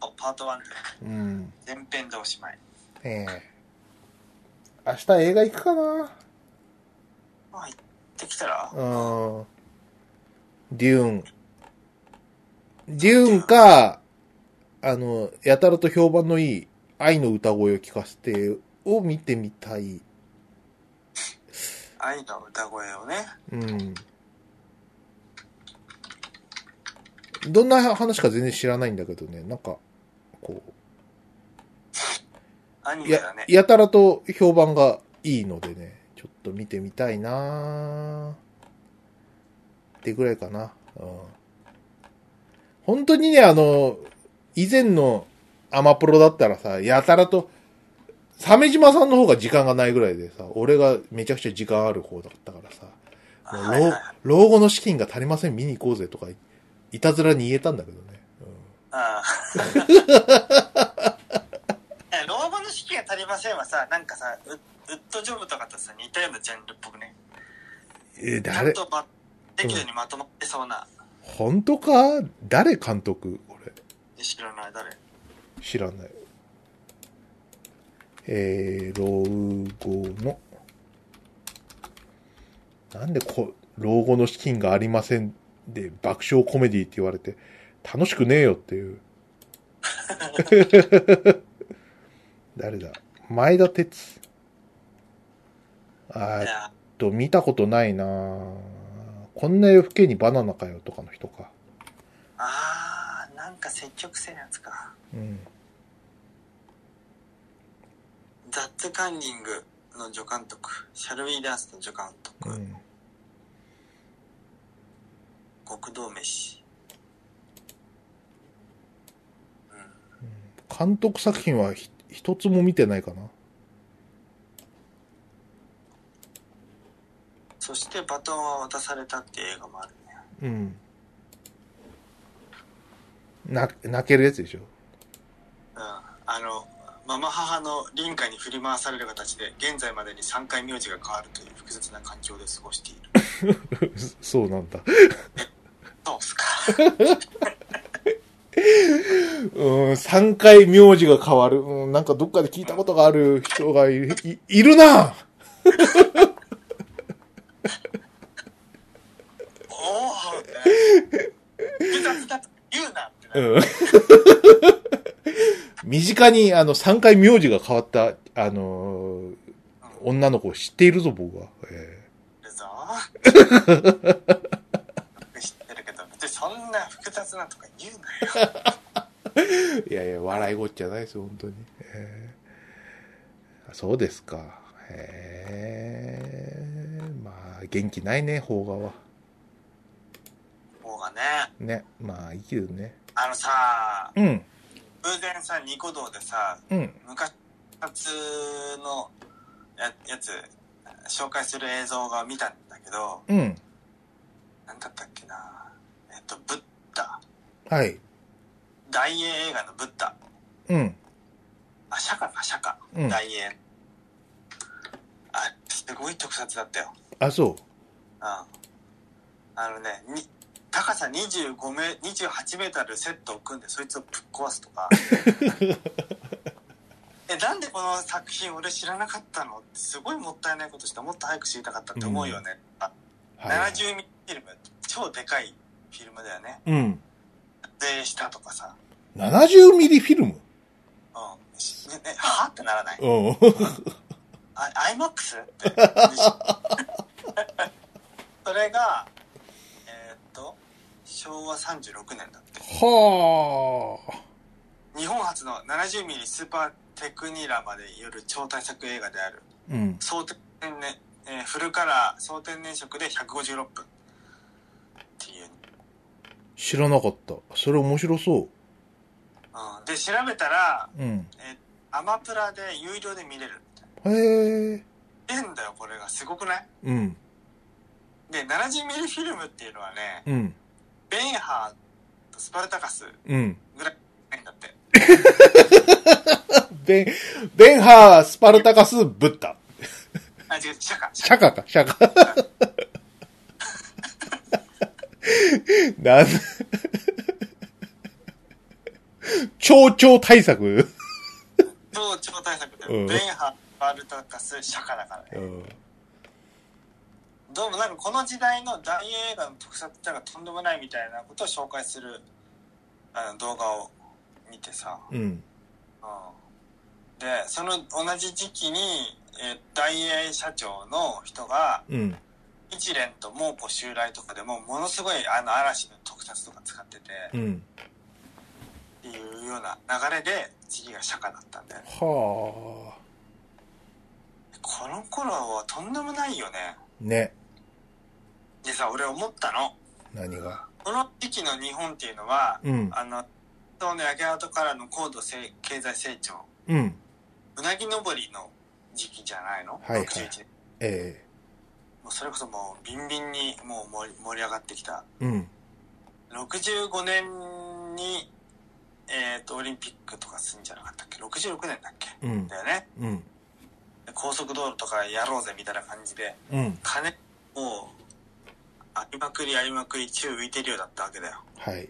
そうパート1で
うん。
前編でおしまい。
ええ明日映画行くかな？
まあ、行ってきたら、
うん。デューン。デューンか、あの、やたらと評判のいい愛の歌声を聞かせてを見てみたい。
愛の歌声をね、
うん。どんな話か全然知らないんだけどね、なんか、こう、や
アニメだね、。
やたらと評判がいいのでね、ちょっと見てみたいなってぐらいかな。うん。本当にね、あの、以前のアマプロだったらさ、やたらと、鮫島さんの方が時間がないぐらいでさ、俺がめちゃくちゃ時間ある方だったからさ、もう老老後の資金が足りません、見に行こうぜとか、いたずらに言えたんだけどね。
ああ。え老後の資金が足りませんはさ、なんかさ、ウウッドジョブとかとさ、似たようなジャンルっぽくね。
うん、え、
ちゃ
誰
ん、とま、適度にまとまってそうな。
本当か？誰監督？俺。
知らない、誰？
知らない。えー、老後の、なんでこ、老後の資金がありませんで爆笑コメディって言われて、楽しくねえよっていう。誰だ？前田哲。あーえっと、見たことないなこんな夜更けにバナナかよとかの人か。
あー、なんか積極性のやつか。
うん。
ザッツカンニングの助監督、シャルウィーダースの助監督、
うん。
極道飯。うん。
監督作品はひ一つも見てないかな。
そしてバトンは渡されたって映画もあるね。
うん。な、泣けるやつでしょ？
うん。あの、ママ母の凛花に振り回される形で、現在までに3回名字が変わるという複雑な環境で過ごしている。
そうなんだ。
どうすか？
うん、3回名字が変わる。うん、なんかどっかで聞いたことがある人がいる、いいるな！
う
ん。身近に、あの、3回名字が変わった、あのー女の子を知っているぞ、僕は。え
るぞ。知ってるけど、別にそんな複雑なとか言うなよ。
えいやいや、笑いごっちゃないですよ、本当に。えーそうですか。へえ。まあ、元気ないね、邦画は。
方がね、
ね。まあ、いいけどね。
あのさ、
うん。
偶然さ、ニコ動でさ、
うん。
昔のややつ、紹介する映像が見たんだけど、
うん。
なんだったっけなえっと、ブッダ。
はい。
大英映画のブッダ。
うん。
あ、釈迦か、釈迦。
うん
大英。あ、すごい特撮だったよ。
あ、そ
うん。あのね、に、高さ25メ、28メートルセットを組んでそいつをぶっ壊すとか。え、なんでこの作品俺知らなかったの？ってすごいもったいないことしてもっと早く知りたかったって思うよね。あ
う。はい。
70ミリフィルム、超でかいフィルムだよね。
うん。
撮影したとかさ。
70ミリフィルム？
うん。しねねはってならない？
うん。
あ、IMAX? って。それが、えーっと、昭和36年だって。
はあ。
日本初の 70mm スーパーテクニラまでよる超大作映画である。
うん。
総天然、えーフルカラー総天然色で156分。
知らなかった。それ面白そ
うん、で、調べたら、
う。うん。
えーアマプラで有料で見れる。
へえ。
えんだよ、これが。すごくない？
うん。
で、70mm フィルムっていうのはね、
うん。
ベンハーとスパルタカス
うん。
ぐらいないんだって。
ベン、ベンハー、スパルタカス、ブッダ。
あ、違う、シャカ。シャ
カか、シャカ。なん、超超対策？
超超対策だよ。
うん
ベンハー、バルタカス、釈迦だからね。
うん。
どうもなんかこの時代の大映画の特撮ってのがとんでもないみたいなことを紹介するあの動画を見てさ、
うん。
うん、でその同じ時期に、えー大映社長の人が
うん。
一連と猛虎襲来とかでもものすごいあの嵐の特撮とか使ってて、
うん。
っていうような流れで次が釈迦だったんだよね
はあ。
この頃はとんでもないよね
ね。
でさ俺思ったの
何が？
この時期の日本っていうのは、
うん。
あのその焼け跡からの高度成経済成長
うん。
うなぎ登りの時期じゃないの、
はいはい
61年
え
もうそれこそもうビンビンにもう盛り盛り上がってきた
えうん。
65年にえっ、とオリンピックとかするんじゃなかったっけ？66年だっけ？
うん。
だよね
うん。
で高速道路とかやろうぜみたいな感じで
うん。
金をありまくりありまくり宙浮いてるようだったわけだよ
はい。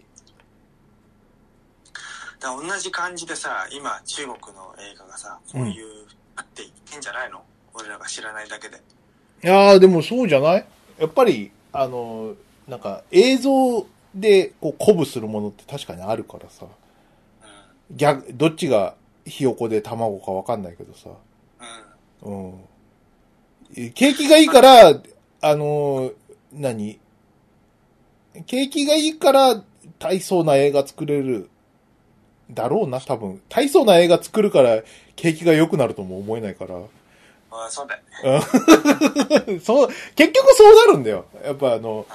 だ同じ感じでさ今中国の映画がさこういう、あっていってんじゃないの？俺らが知らないだけで
いやー、でもそうじゃない？やっぱり、あの、なんか映像でこう鼓舞するものって確かにあるからさ。逆、どっちがひよこで卵かわかんないけどさ。
うん。
景気がいいから、あの、何？景気がいいから、大層な映画作れる。だろうな、多分。大層な映画作るから、景気が良くなるとも思えないから。
あそうだよね
そう、結局そうなるんだよ。やっぱあの、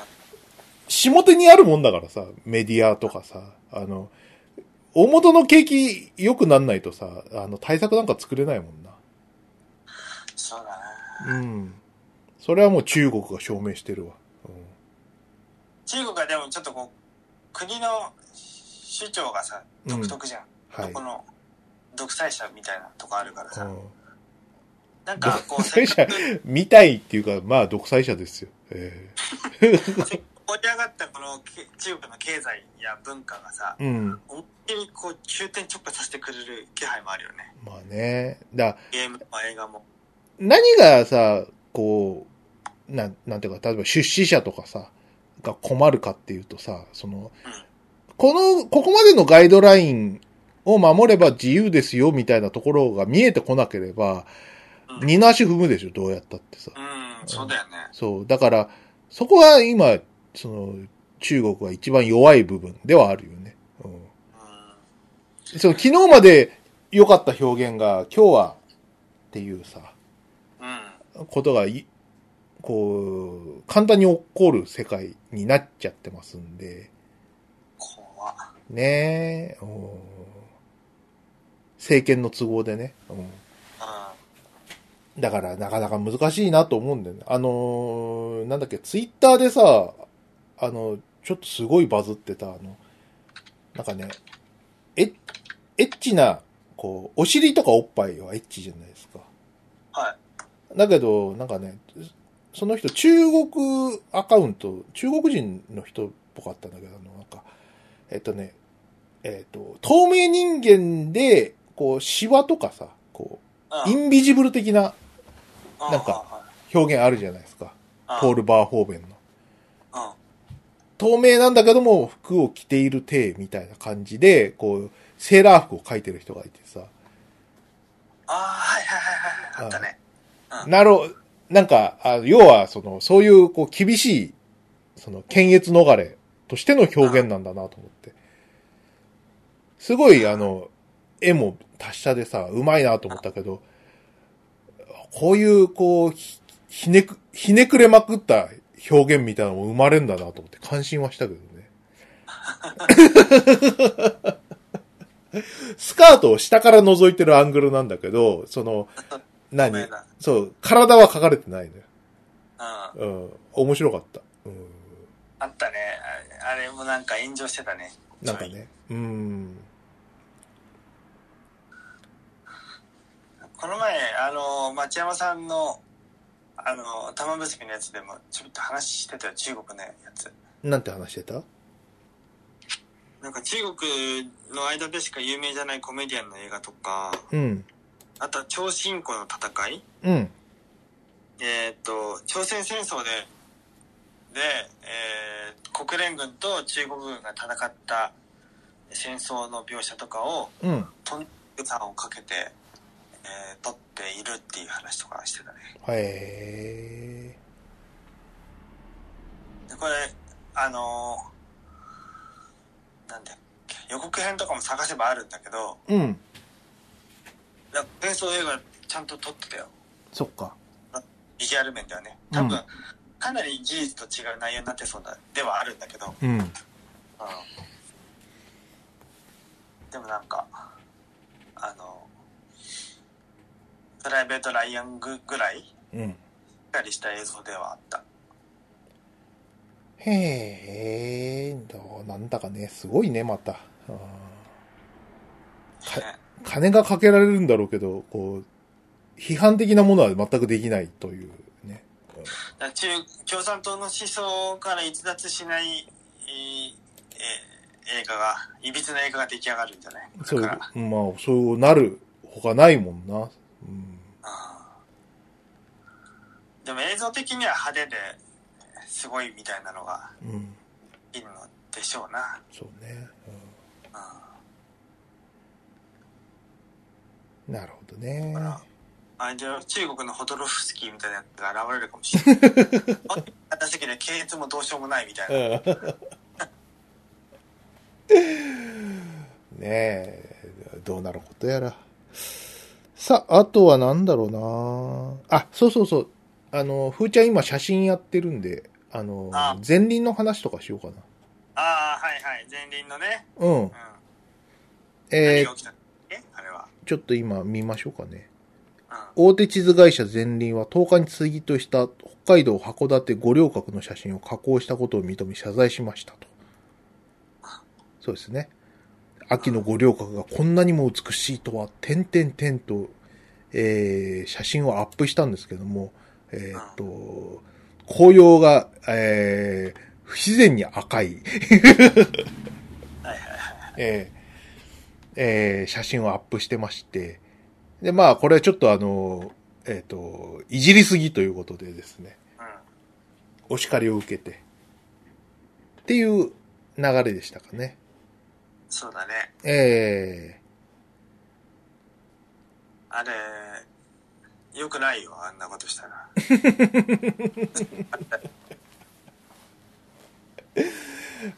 下手にあるもんだからさ、メディアとかさ、あの、大元の景気良くなんないとさ、あの、対策なんか作れないもんな。
そうだね
うん。それはもう中国が証明してるわ。
中国はでもちょっとこう国の首長がさ
うん
独特じゃん、
はい
どこの独裁者みたいなとこあるからさ、
うん。
なんかこう
独裁者
せっかく
みたいっていうか、まあ、独裁者ですよ。え
盛り上がったこのけ中国の経済や文化がさ
えうん。
思いっきりこう急転直下させてくれる気配もあるよね
まあね。だ
ゲームも映画も
何がさ、こう、なん、なんていうか、例えば出資者とかさ、が困るかっていうとさ、その、この、ここまでのガイドラインを守れば自由ですよみたいなところが見えてこなければ、
うん、
二の足踏むでしょ、どうやったってさ。
うん、そうだよね
そう。だから、そこは今、その、中国は一番弱い部分ではあるよね。うん。
うん
そう、昨日まで良かった表現が、今日はっていうさ、
うん
ことがい、こう、簡単に起こる世界になっちゃってますんで、
怖っ
ねえ、うん政権の都合でね。うん
うん
だから、なかなか難しいなと思うんだよね。あのーなんだっけ、ツイッターでさ、あの、ちょっとすごいバズってた、あの、なんかね、エッ、エッチな、こう、お尻とかおっぱいはエッチじゃないですか。
はい
だけど、なんかね、その人、中国アカウント、中国人の人っぽかったんだけど、あの、なんか、えっとね、えっと、透明人間で、こう、シワとかさ、こう、イ
うん
ンビジブル的な
う
なんか表現あるじゃないですか。
うん。
ポール・バーホーベンの。
うん。
透明なんだけども、服を着ている体みたいな感じで、こう、セーラー服を描いてる人がいてさ、
ああはいはいはいはいあったね。うん。
なるなんか、あ要は、その、そういう、こう、厳しい、その、検閲逃れとしての表現なんだなと思って。すごい、あの、絵も達者でさ、うまいなと思ったけど、こういう、こう、ひひねく、ひねくれまくった表現みたいなのも生まれるんだなと思って感心はしたけどね。スカートを下から覗いてるアングルなんだけど、その、何？そう、体は描かれてないのよ。
うん
うん。面白かった。うん。
あったねあれあれもなんか炎上してたね
なんかね。うん。
この前あの町山さんのあの玉結びのやつでもちょっと話してたよ中国のやつ
なんて話してた？
なんか中国の間でしか有名じゃないコメディアンの映画とか、
うん。
あとは超新湖の戦い
うん。
えっ、と、朝鮮戦争で、で、えー国連軍と中国軍が戦った戦争の描写とかを、
うん。
トン予算をかけて、えー撮っているっていう話とかしてたね。
へ
で、これ、あのーなんだっけ、予告編とかも探せばあるんだけど、
ー。うん。
いや戦争映画ちゃんと撮ってたよ。
そっか。
ビジュアル面ではね。多分、
うん
かなり事実と違う内容になってそうな、ではあるんだけど、
うん。
うん。でもなんか、あの、プライベート・ライアングぐらい、し
うん。
っかりした映像ではあった。
へえ、どうなんだかね、すごいね、また。金がかけられるんだろうけど、こう、批判的なものは全くできないというね。
だから中共産党の思想から逸脱しない、えーえー映画が、いびつな映画が出来上がるんじゃない？こ
そうまあ、そうなるほかないもんな。うん。
でも映像的には派手ですごいみたいなのが
うん。
いいのでしょうな。
そうね。
うん
うん、なるほどね。
だからあ中国のホトロフスキーみたいなやつが現れるかもしれない。片席で検閲もどうしようもないみたいな。
ねえ、どうなることやら。さあ、あとはなんだろうなあ、そうそうそう。あの、ふーちゃん今写真やってるんで、あの、
あ
前輪の話とかしようか
ああ、はいはい。前輪のね。
な。うん
うん。。
えー
えあれは。
ちょっと今見ましょうかね。
うん。
大手地図会社前輪は10日にツイートした北海道函館五稜郭の写真を加工したことを認め謝罪しましたと。そうですね。秋の五稜郭がこんなにも美しいとは、点々点と、えー、写真をアップしたんですけども、えーっと、紅葉が、えー、不自然に赤い、
はいはいはい。
えーえー写真をアップしてまして、で、まあ、これちょっとあの、えっ、と、いじりすぎということでですね、
うん。
お叱りを受けて、っていう流れでしたかね。
そうだね。
え
あれ、よくないよ、あんなことしたら。
ー、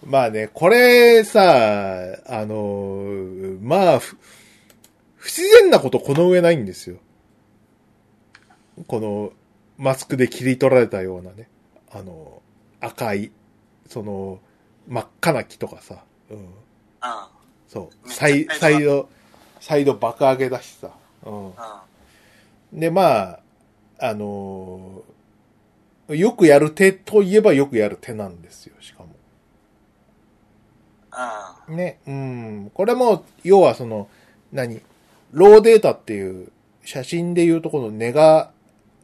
まあね、これさ、あの、まあ、ふ不自然なことこの上ないんですよ。この、マスクで切り取られたようなね、あの、赤い、その、真っ赤な木とかさ、うん。
うん。
そう。サイ
サイド
サイド、爆上げだしさ。う
うん。
ん。で、まあ、あのーよくやる手といえばよくやる手なんですよ、しかも。
うん。
ね。うん。これも、要はその、何？ローデータっていう、写真でいうとこのネガ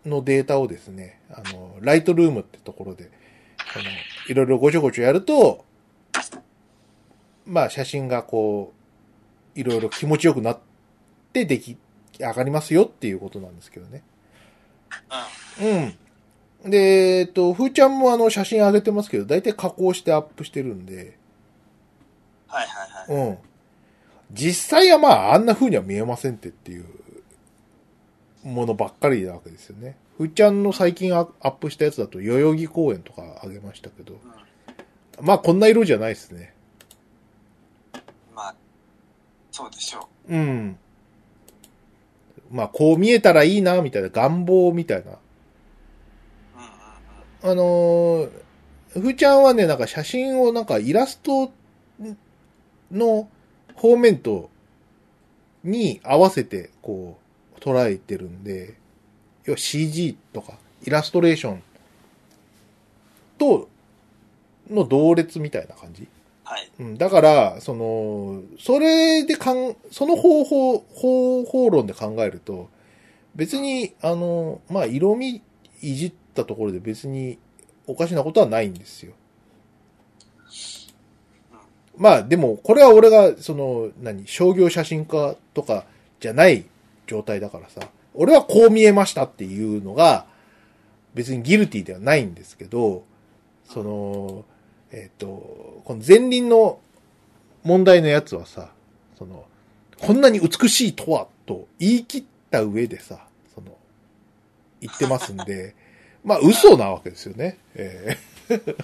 のデータをですね、あの、ライトルームってところで、その、いろいろごちょごちょやると、まあ写真がこう、いろいろ気持ちよくなって出来上がりますよっていうことなんですけどね。
うん。
うん。で、えっと、ふーちゃんもあの写真上げてますけど、大体加工してアップしてるんで、
はいはいはい。
うん。実際はまあ、あんな風には見えませんってっていうものばっかりなわけですよね。ふーちゃんの最近アアップしたやつだと、代々木公園とかあげましたけど、
うん。
まあ、こんな色じゃないですね。
まあ、そうでしょ
うん。まあ、こう見えたらいいな、みたいな願望みたいな。あのー、ふーちゃんはね、なんか写真をなんかイラストのフォーメントに合わせてこう捉えてるんで、要は CG とかイラストレーションとの同列みたいな感じ。
はい。
うん、だから、その、それでかん、その方法、方法論で考えると、別に、あの、まあ、色味いじったところで別におかしなことはないんですよ。まあでも、これは俺が、その、何、商業写真家とかじゃない状態だからさ、俺はこう見えましたっていうのが、別にギルティではないんですけど、その、えっ、と、この前輪の問題のやつはさ、その、こんなに美しいとは、と言い切った上でさ、その、言ってますんで、まあ嘘なわけですよね。え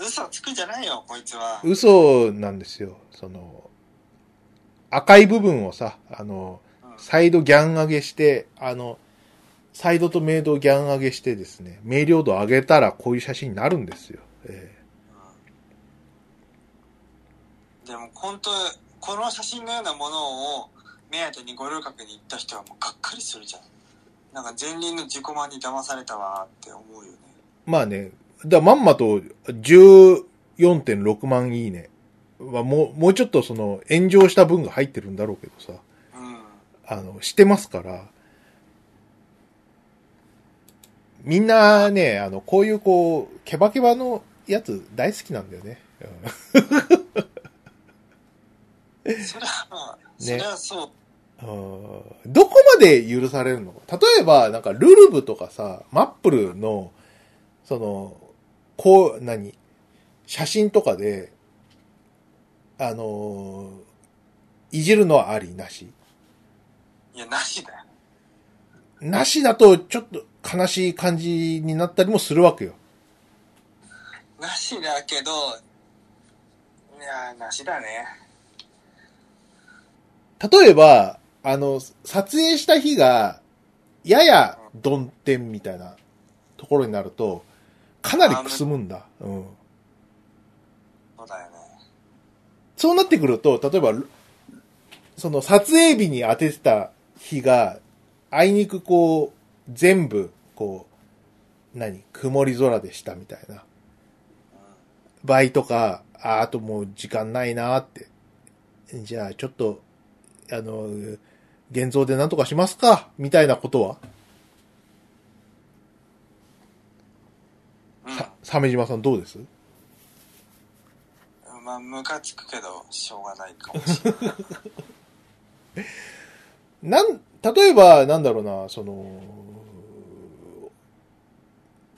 嘘つくんじゃないよ、こいつは。
ー嘘なんですよ。その、赤い部分をさ、あの、
うん
サイドギャン上げして、あの、サイドとメイドをギャン上げしてですね、明瞭度上げたらこういう写真になるんですよ。え
でも本当この写真のようなものを目当てに五稜郭に行った人はもうがっかりするじゃん。なんか前輪の自己満に騙されたわって思うよね。
ーまあね、だまんまと14.6万いいね。はもう、もうちょっとその炎上した分が入ってるんだろうけどさ、
うん。
あの、してますから、みんなね、あの、こういうこう、ケバケバのやつ大好きなんだよね。
それはまあ
ね。
それはそう。
うん。どこまで許されるの？例えば、なんか、ルルブとかさ、マップルの、その、こう、何？写真とかで、あのーいじるのはあり？なし？
いやなしだよ。
なしだと、ちょっと悲しい感じになったりもするわけよ。
なしだけどいやなしだね
例えば、あの、撮影した日が、やや曇天みたいなところになると、かなりくすむんだ。うん。
そうだよね
そうなってくると、例えば、その撮影日に当ててた日が、あいにくこう、全部、こう、何？曇り空でしたみたいな。場合とか、あ、あともう時間ないなって。じゃあ、ちょっと、あの、現像でなんとかしますか？みたいなことは、
うん、
さ、鮫島さんどうです？
うん、まあムカつくけどしょうがないかもしれない。
なん、例えば、なんだろうな、その、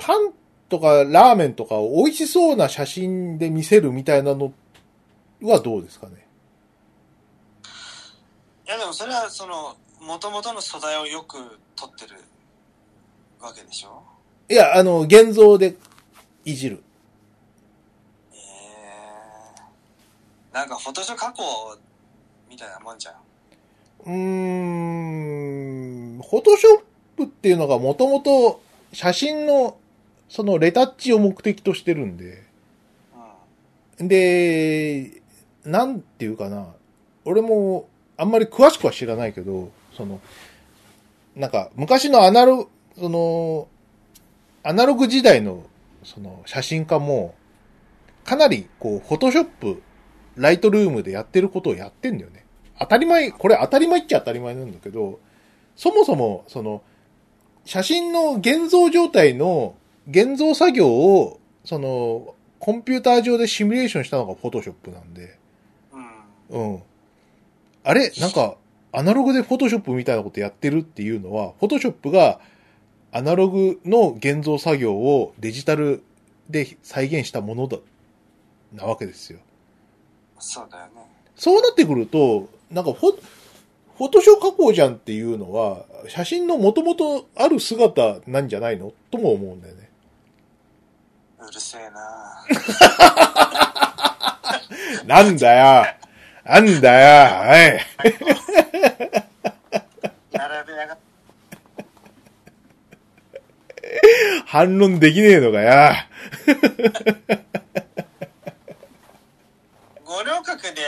パンとかラーメンとかを美味しそうな写真で見せるみたいなのはどうですかね？
いやでもそれはその元々の素材をよく取ってるわけでしょ？
いや、あの、現像でいじる。
ええなんかフォトショー加工みたいなもんじゃん
うーん、フォトショップっていうのがもともと写真のそのレタッチを目的としてるんで、
うん。
で、なんていうかな、俺もあんまり詳しくは知らないけど、その、なんか昔のアナログ、その、アナログ時代のその写真家も、かなりこう、フォトショップ、ライトルームでやってることをやってんだよね。当たり前、これ当たり前っちゃ当たり前なんだけど、そもそも、その、写真の現像状態の現像作業を、その、コンピューター上でシミュレーションしたのがフォトショップなんで、
うん
うん。あれなんか、アナログでフォトショップみたいなことやってるっていうのは、フォトショップがアナログの現像作業をデジタルで再現したものだ、なわけですよ。
そうだよね
そうなってくると、なんかフォ、フォトショー加工じゃんっていうのは、写真の元々ある姿なんじゃないの？とも思うんだよね。
うるせえな。
なんだよ。なんだよ。おい。
並べやがっ
反論できねえのかよ。
五稜郭で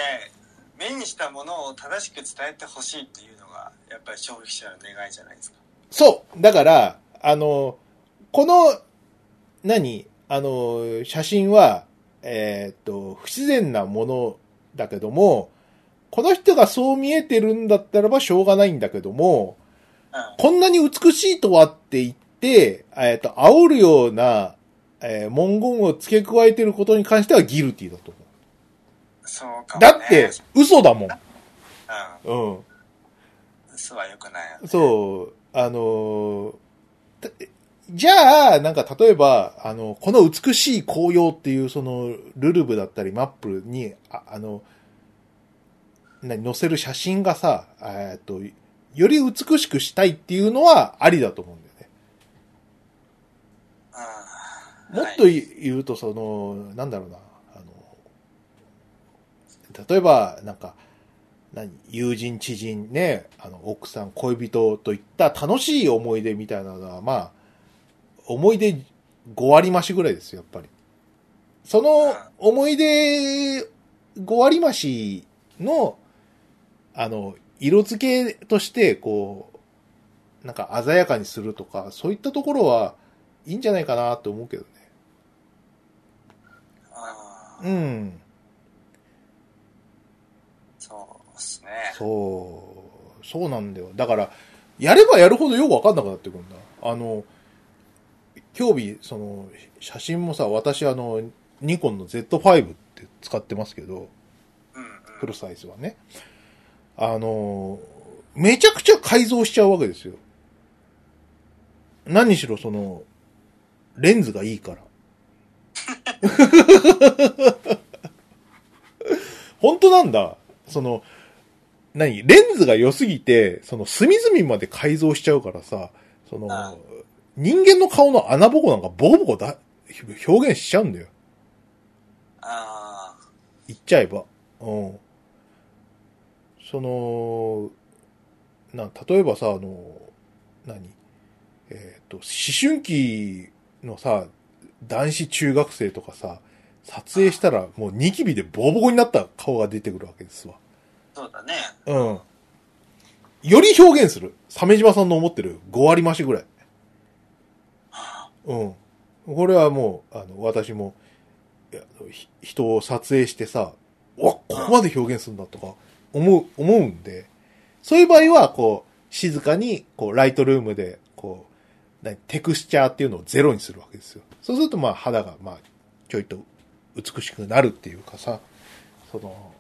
目にしたものを正しく伝えてほしいっていうのがやっぱり消費者の願いじゃないですか。
そう。だから、あの、この、何？あの、写真は、えーっと、不自然なものだけども、この人がそう見えてるんだったらばしょうがないんだけども、
うん
こんなに美しいとはって言って、えっ、と、煽るような、えー文言を付け加えてることに関してはギルティだと思
そうか
う。
も、ね。
だって、嘘だもん。
う
うん。
ん。嘘は良くないよね。
そう、あのーたじゃあ、なんか例えば、あの、この美しい紅葉っていうその、ルルブだったりマップに、ああの、何、載せる写真がさ、えーっと、より美しくしたいっていうのはありだと思うんだよね。
うん。
もっと
はい
言うと、その、なんだろうな、あの、例えば、なんか、何、友人、知人ね、あの、奥さん、恋人といった楽しい思い出みたいなのは、まあ、思い出5割増しぐらいですよ、やっぱり。その思い出5割増しの、あの、色付けとして、こう、なんか鮮やかにするとか、そういったところはいいんじゃないかなと思うけどね。
うん
うん。
そうですね。
そう、そうなんだよ。だから、やればやるほどよくわかんなくなってくるんだ。あの、今日日、その、写真もさ、私あの、ニコンの Z5 って使ってますけど。フルサイズはね。あの、めちゃくちゃ改造しちゃうわけですよ。何しろその、レンズがいいから。本当なんだ。その、何？レンズが良すぎて、その隅々まで改造しちゃうからさ、その人間の顔の穴ぼこなんかボコボコだ、表現しちゃうんだよ。
あ
言っちゃえば。うん。その、な、例えばさ、あの、何？えっ、と、思春期のさ、男子中学生とかさ、撮影したらもうニキビでボコボコになった顔が出てくるわけですわ。
あ、そうだね。
うん。より表現する。鮫島さんの思ってる5割増しぐらい。うん。これはもう、あの、私も、人を撮影してさ、わ、ここまで表現するんだとか、思う、思うんで、そういう場合は、こう、静かに、こう、ライトルームで、こう、テクスチャーっていうのをゼロにするわけですよ。そうすると、まあ、肌が、まあ、ちょいと美しくなるっていうかさ、その、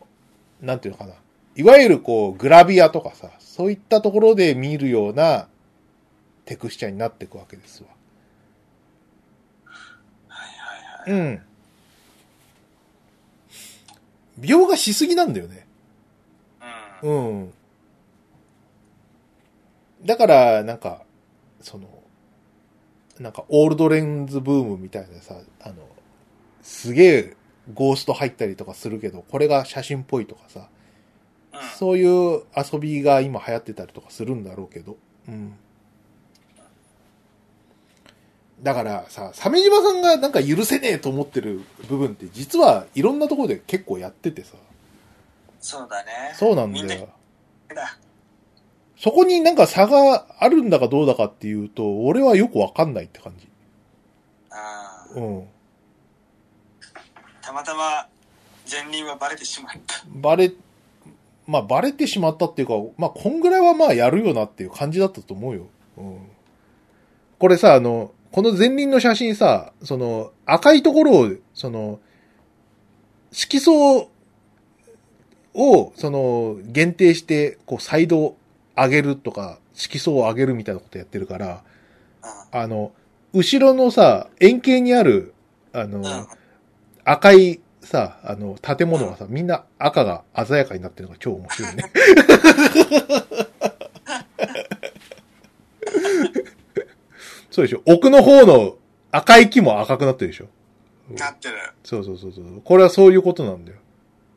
なんていうのかな。いわゆるこう、グラビアとかさ、そういったところで見るようなテクスチャーになっていくわけですわ。
はいはいはい。
うん。美容がしすぎなんだよね。
うん。
うん。だから、なんか、その、なんか、オールドレンズブームみたいなさ、あの、すげえゴースト入ったりとかするけど、これが写真っぽいとかさ、
うん。
そういう遊びが今流行ってたりとかするんだろうけど。うん。だからさ、鮫島さんがなんか許せねえと思ってる部分って実はいろんなところで結構やっててさ。
そうだね。
そうなんだよ。
だ。
そこになんか差があるんだかどうだかっていうと、俺はよくわかんないって感じ。
ああ。
うん。
たまたま前輪はバレてしまった。
バレ、まあバレてしまったっていうか、まあこんぐらいはまあやるよなっていう感じだったと思うよ。うん。これさ、あの、この前輪の写真さ、その赤いところを、その、色素を、その、限定して、こう、サイドを上げるとか、色素を上げるみたいなことやってるから、
うん。
あの、後ろのさ、円形にある、あの、
うん。
赤いさ、あの、建物がさ、みんな赤が鮮やかになってるのが超面白いね。そうでしょ奥の方の赤い木も赤くなってるでしょ
なってる。
そうそうそうそう。これはそういうことなんだよ。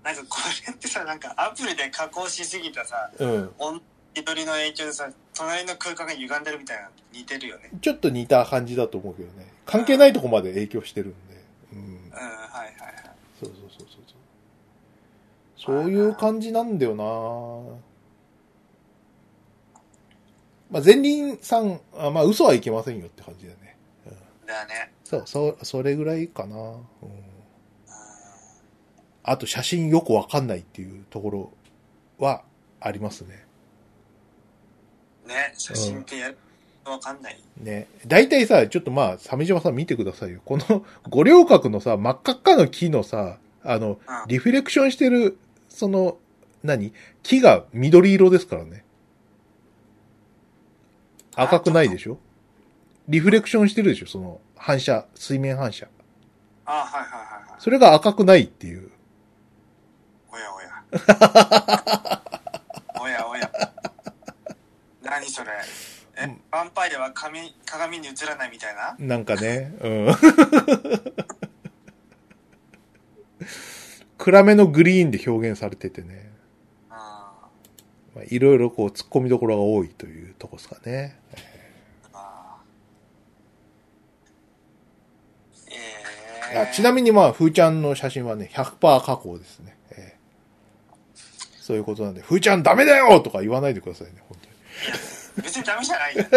なんかこれってさ、なんかアプリで加工しすぎたさ、
うん。
音取りの影響でさ、隣の空間が歪んでるみたいな似てるよね。
ちょっと似た感じだと思うけどね。関係ないとこまで影響してるんで。うん。
うん、はいはいはい。
そうそうそうそうそう。そういう感じなんだよなまあ、前輪さん、あまあ、嘘はいけませんよって感じだよね。
だよね。
そう、そう、それぐらいかな。うん。
う
あと、写真よくわかんないっていうところはありますね。
んね、写真ってやる。わかんない。
ね。大体さ、ちょっとまあ、鮫島さん見てくださいよ。この五稜郭のさ、真っ赤っかの木のさ、あの、
うん。
リフレクションしてる、その、何？木が緑色ですからね。赤くないでしょ？リフレクションしてるでしょ？その、反射、水面反射。
あはいはいはいはい。
それが赤くないっていう。
おやおや。おやおや。何それ？え、
うん
ヴァンパイアは鏡鏡に映らないみたいな？
なんかね、うん。暗めのグリーンで表現されててね。
あ
まあいろいろこう突っ込みどころが多いというとこですかね。ちなみにまあ、ふーちゃんの写真はね、100%加工ですね。えーそういうことなんで、ふーちゃんダメだよとか言わないでくださいね、本当に。
別にダメじゃないよね。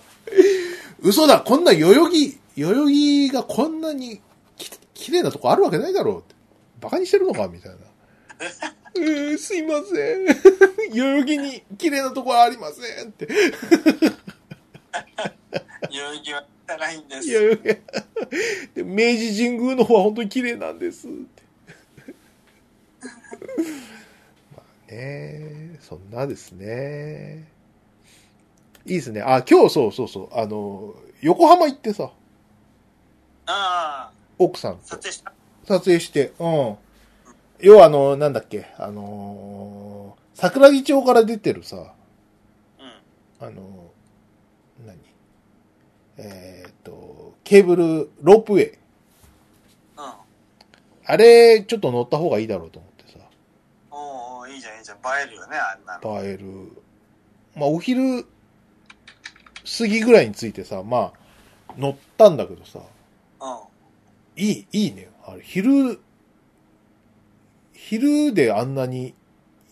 嘘だこんな代々木、代々木がこんなにき綺麗なとこあるわけないだろうって。バカにしてるのかみたいな。えー、すいません。代々木に綺麗なとこはありませんって。
代々木は汚いんです。
いやいやいやで明治神宮の方は本当に綺麗なんですって。まあね、そんなですね。いいですね。あ、今日そうそうそう。あの、横浜行ってさ、
ああ、
奥さんと
撮影した。
撮影して、うん。要はあの、なんだっけ、あのー桜木町から出てるさ、
うん。
あのー何？えーっと、ケーブル、ロープウェイ。
うん。
あれ、ちょっと乗った方がいいだろうと思ってさ、
おーいいじゃんいいじゃん。映えるよね、あんなの。
映える。まあ、お昼過ぎぐらいについてさ、まあ、乗ったんだけどさ、
うん。
いい、いいね。あれ、昼、昼であんなに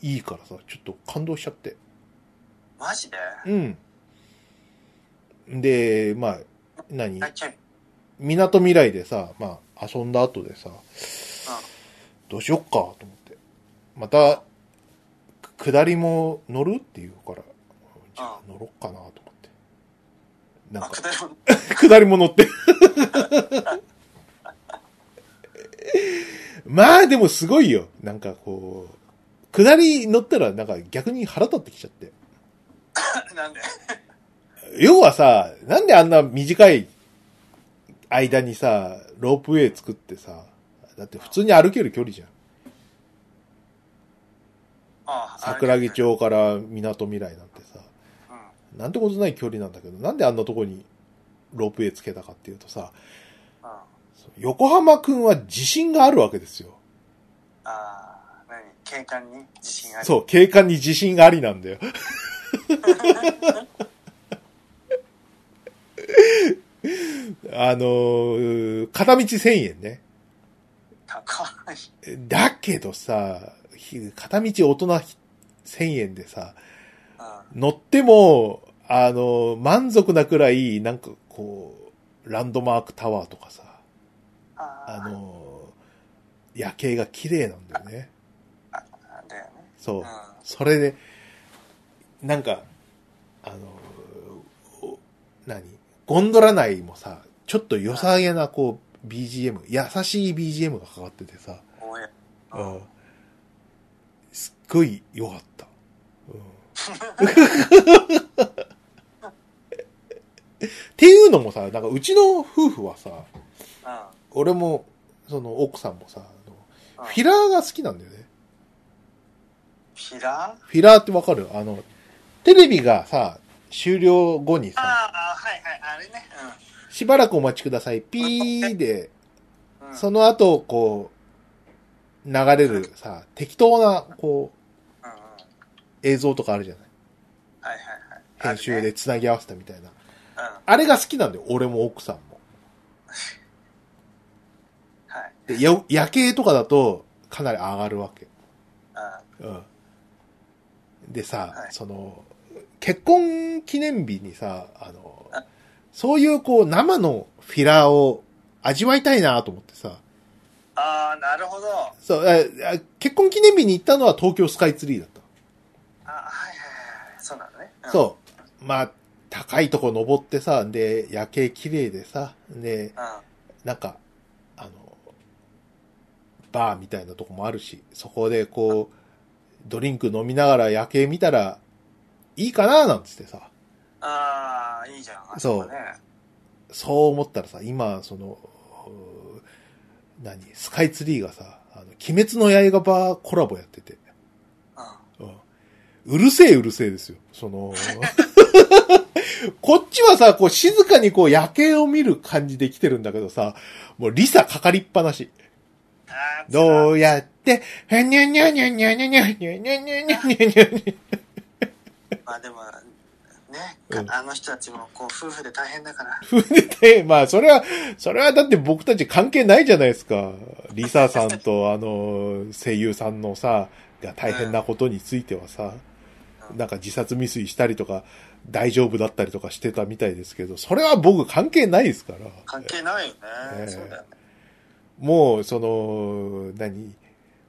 いいからさ、ちょっと感動しちゃって。
マジで？
うん。で、まあ、何？みなとみらいでさ、まあ、遊んだ後でさ、どうしよっかと思って。また、く下りも乗るって言うから、じゃあ乗ろっかなと思って。なんか、下りも乗って。まあでもすごいよ。なんかこう、下り乗ったらなんか逆に腹立ってきちゃって。
なんで？
要はさ、なんであんな短い間にさ、ロープウェイ作ってさ、だって普通に歩ける距離じゃん。
あ
桜木。町から港未来なんてさ、
うん。
なんてことない距離なんだけど、なんであんなとこにロープウェイつけたかっていうとさ、
うん。
横浜くんは自信があるわけですよ。
ああ、何？景観に？自信ある。
そう、景観に自信がありなんだよ。あのー片道1000円ね。
高い。
だけどさ、ひ片道大人1000円でさ、
うん。
乗っても、あの、満足なくらい、なんかこう、ランドマークタワーとかさ、
あ
あの、夜景が綺麗なんだよね。
あ、だよね。
そう。
うん。
それで、なんか、あの、お何？ゴンドラ内もさ、ちょっと良さげな、こう、BGM、優しい BGM がかかっててさ。う
うん
ん。すっごい良かった。うん。っていうのもさ、なんかうちの夫婦はさ、
うん。
俺も、その奥さんもさ、あの
うん
フィラーが好きなんだよね。
フィラー？
フィラーってわかる？あの、テレビがさ、終了後に
あ
さ、
あ、はいはい、あれね。
しばらくお待ちください。ピーで、
うん。うん、
その後、こう、流れるさ、適当な、こう、
うんうん。
映像とかあるじゃない？
はいはいはい。
編集。で繋ぎ合わせたみたいな。
うん。
あれが好きなんだよ。俺も奥さんも。
はい。
で、や夜景とかだと、かなり上がるわけ。
うん。
うん。でさ、
はい
その、結婚記念日にさ、あの
あ、
そういうこう、生のフィラーを味わいたいなと思ってさ、
ああ、なるほど。あ
そう、ああ結婚記念日に行ったのは東京スカイツリーだった。
はいはいはい。そうなのね。うん、
そう。まあ、高いとこ登ってさ、で、夜景綺麗でさ、で、
うん。
なんか、バーみたいなとこもあるし、そこでこう、ドリンク飲みながら夜景見たら、いいかななんつってさ、
ああ、いいじゃん。あ
そう
こね。
そう思ったらさ、今、その、何、スカイツリーがさ、あの、鬼滅の刃バーコラボやってて、
うん。
うん。うるせえうるせえですよ。その、こっちはさ、こう静かにこう夜景を見る感じで来てるんだけどさ、もうリサかかりっぱなし。どうやって、はにゃにゃにゃにゃにゃにゃにゃにゃにゃにゃにゃにゃにゃ
まあでも、ね、あの人たちもこう夫婦で大変だから。
ふうて、まあ、それは、それはだって僕たち関係ないじゃないですか。リサさんとあの、声優さんのさ、が大変なことについてはさ、なんか自殺未遂したりとか、大丈夫だったりとかしてたみたいですけど、それは僕関係ないですから。
関係ないよね。そうだよね。
もう、その、何？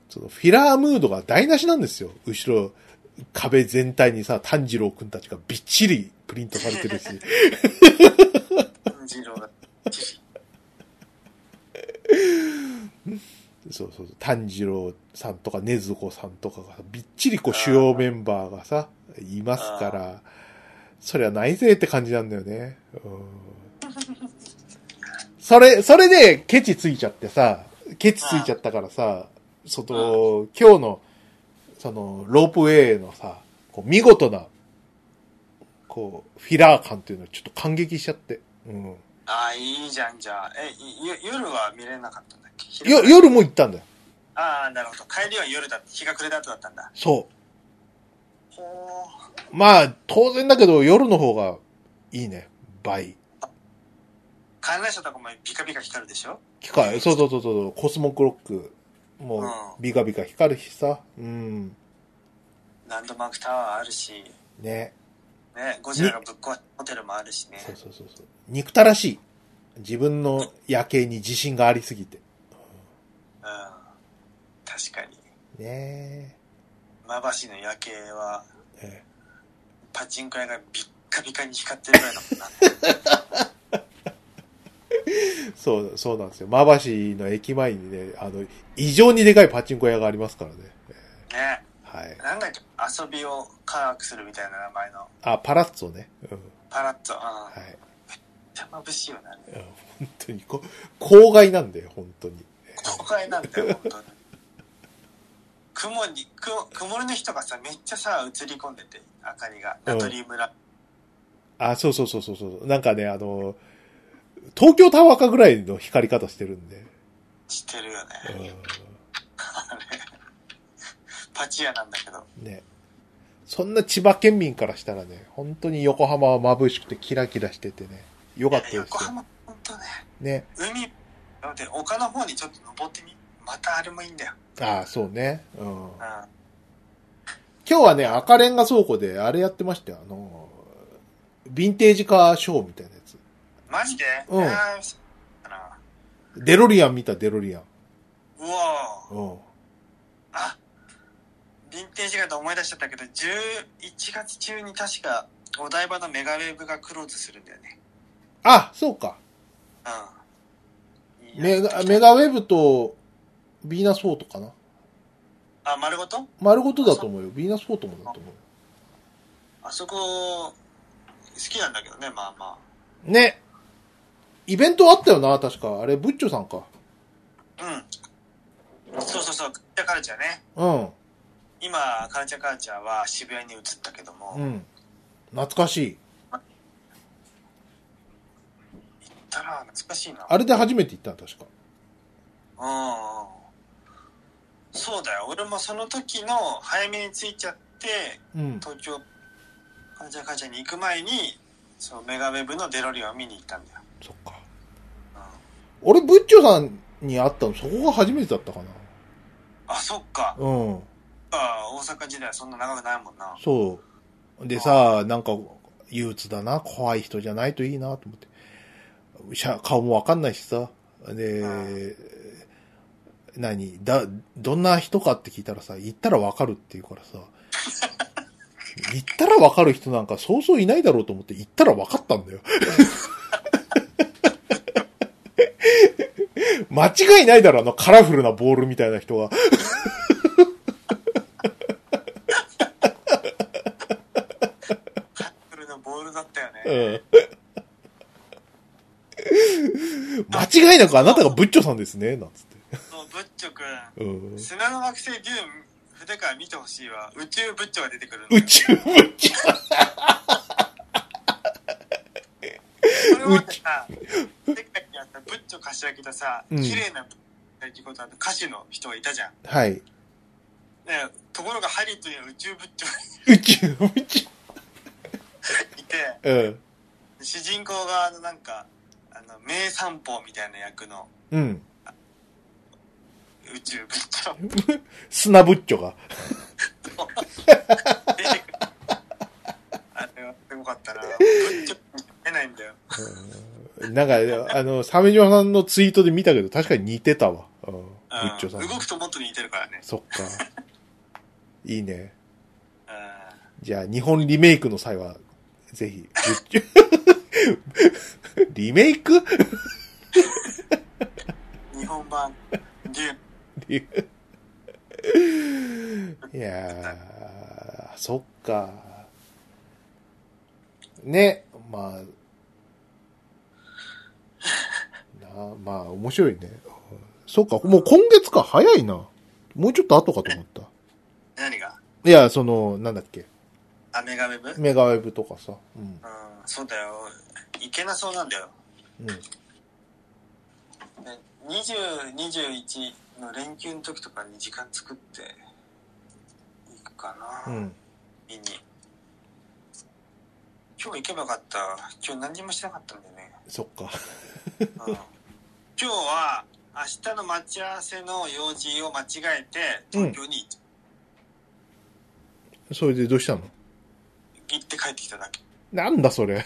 その、フィラームードが台無しなんですよ。後ろ、壁全体にさ、炭治郎くんたちがびっちりプリントされてるし。
二郎が。
そうそうそう、炭治郎さんとか禰豆子さんとかがびっちりこう主要メンバーがさ、いますから、それはないぜって感じなんだよね。うん、それ、それでケチついちゃってさ、ケチついちゃったからさ、その、今日の、その、ロープウェイのさ、こう見事な、こう、フィラー感っていうのをちょっと感激しちゃって。うん。
ああ、いいじゃん、じゃあ。え、夜は見れなかったんだっけ？
よ、夜も行ったんだよ。
ああ、なるほど。帰りは夜だ。日が暮れた後だったんだ。
そう。
ほ
まあ、当然だけど、夜の方がいいね。倍。
観覧車とかもビカビカ光るでしょ？
機械、そうそうそうそう、コスモクロック。もう
うん、
ビカビカ光るしさ。うん。
ランドマークタワーあるし、
ね。
ね、ゴジラがぶっ壊すホテルもあるしね。
そうそうそうそう。憎たらしい。自分の夜景に自信がありすぎて。
うん。確かに。
ね
まばしの夜景は、
え。え
パチンコ屋がビッカビカに光ってるぐらいだもんな。
え そう、そうなんですよ。まばしの駅前にね、あの、異常にでかいパチンコ屋がありますからね。
ね。
はい。
なんだっけ、遊びを科学するみたいな名前の
あ、パラッツォね。うん。
パラッツォ。うん。
はい。
めっちゃ眩しいよね。
うん本当にこ、郊外なんだよ、本当に。
公開なんだよ、本当に。雲に、雲曇りの日とかさ、めっちゃさ、映り込んでて、明かりが。ナトリウムラ、
あ、そうそうそうそうそう。なんかね、あの、東京タワーかぐらいの光り方してるんで。
してるよね。
う
あれパチ屋なんだけど。
ん、ね。そんな千葉県民からしたらね、本当に横浜は眩しくてキラキラしててね。よかったですよ。
横浜、本当ね、
ね。
海、だって丘の方にちょっと登ってみ。またあれもいいんだよ。
ああ、そうね。うん。
うん。
今日はね、赤レンガ倉庫であれやってましたよ。あの、ヴィンテージカーショーみたいな。
マジで？
うんデロリアン見た、デロリアン。
うわー
うん。
あ、ヴィンテージガード思い出しちゃったけど、11月中に確か、お台場のメガウェーブがクローズするんだよね。
あ、そうか。
うん。
メガ、メガウェブと、ヴィーナスフォートかな。
あ、丸ごと？
丸ごとだと思うよ。ヴィーナスフォートもだと思うよ。
あそこ、好きなんだけどね、まあま
ね。イベントあったよな、確か。あれ、ブッチョさんか。
あ。うん。そうそうそう、カルチャーカルチャーね。
うん。
今、カルチャーカルチャーは渋谷に移ったけども、行っ
うん。懐かしい。
たら懐かしいな。
あれで初めて行ったの、確か。
うんうん。そうだよ。俺もその時の早めに着いちゃって、
うん。
東京カルチャーカルチャーに行く前に、そのメガウェブのデロリアンを見に行ったんだよ。
そっか。
うん
俺、ブッチョさんに会ったの、そこが初めてだったか
あ、そっか。
な。うん。
あ大阪時代はそんな長くないもんな。
そう。でさ、なんか、憂鬱だな、怖い人じゃないといいなと思って。しゃ顔もわかんないしさ。で、何だ、どんな人かって聞いたらさ、行ったらわかるって言うからさ。行ったらわかる人なんかそうそういないだろうと思って行ったらわかったんだよ。間違いないだろ、あのカラフルなボールみたいな人が。
これのボールだったよね。
うん間違いなくあなたがブッチョさんですね、なんつって。
そう、ブッチョく
うん
ん。砂の惑星デューン、筆から見てほしいわ。宇宙ブッチョが出てくるの。
宇宙ブッチョ。
これまでさ、世界にあったブッチョ柏木とさ、
うん
綺麗なブッチョ柏木ことあと歌手の人がいたじゃん。
はい。
ね、ところがハリウッドには宇宙ブッチョが
宇宙ブッチ
いて、
ョ。うん。
主人公側のなんか、あの、名散歩みたいな役の
うん。
宇宙ブッチョ。
砂ブッチョが。
あれはすごかったな。ブッチョ出ないんだよ。
なんか、あの、サメジョさんのツイートで見たけど、確かに似てたわ。うん。ブッチョさん
うん。動くともっと似てるからね。
そっか。いいね。
う
じゃあ、日本リメイクの際は、ぜひ、リメイク？
ん日本版、デューン。
いやー、そっか。ね、まあ、なまあ、面白いね。そっか、もう今月か、早いな。もうちょっと後かと思った。
何が？
いや、その、なんだっけ、
アメガメブうん、
メガウェブとかさ。うん。
そうだよ。いけなそうなんだよ。
うん。
ね20、21の連休の時とかに時間作って、行くかな、
うん。
見に。今日行けばよかった。今日何にもしてなかったんだよね。
そっか。
うん、今日は、明日の待ち合わせの用事を間違えて、東京に
それでどうしたの？
行って帰ってきただけ。
なんだそれ。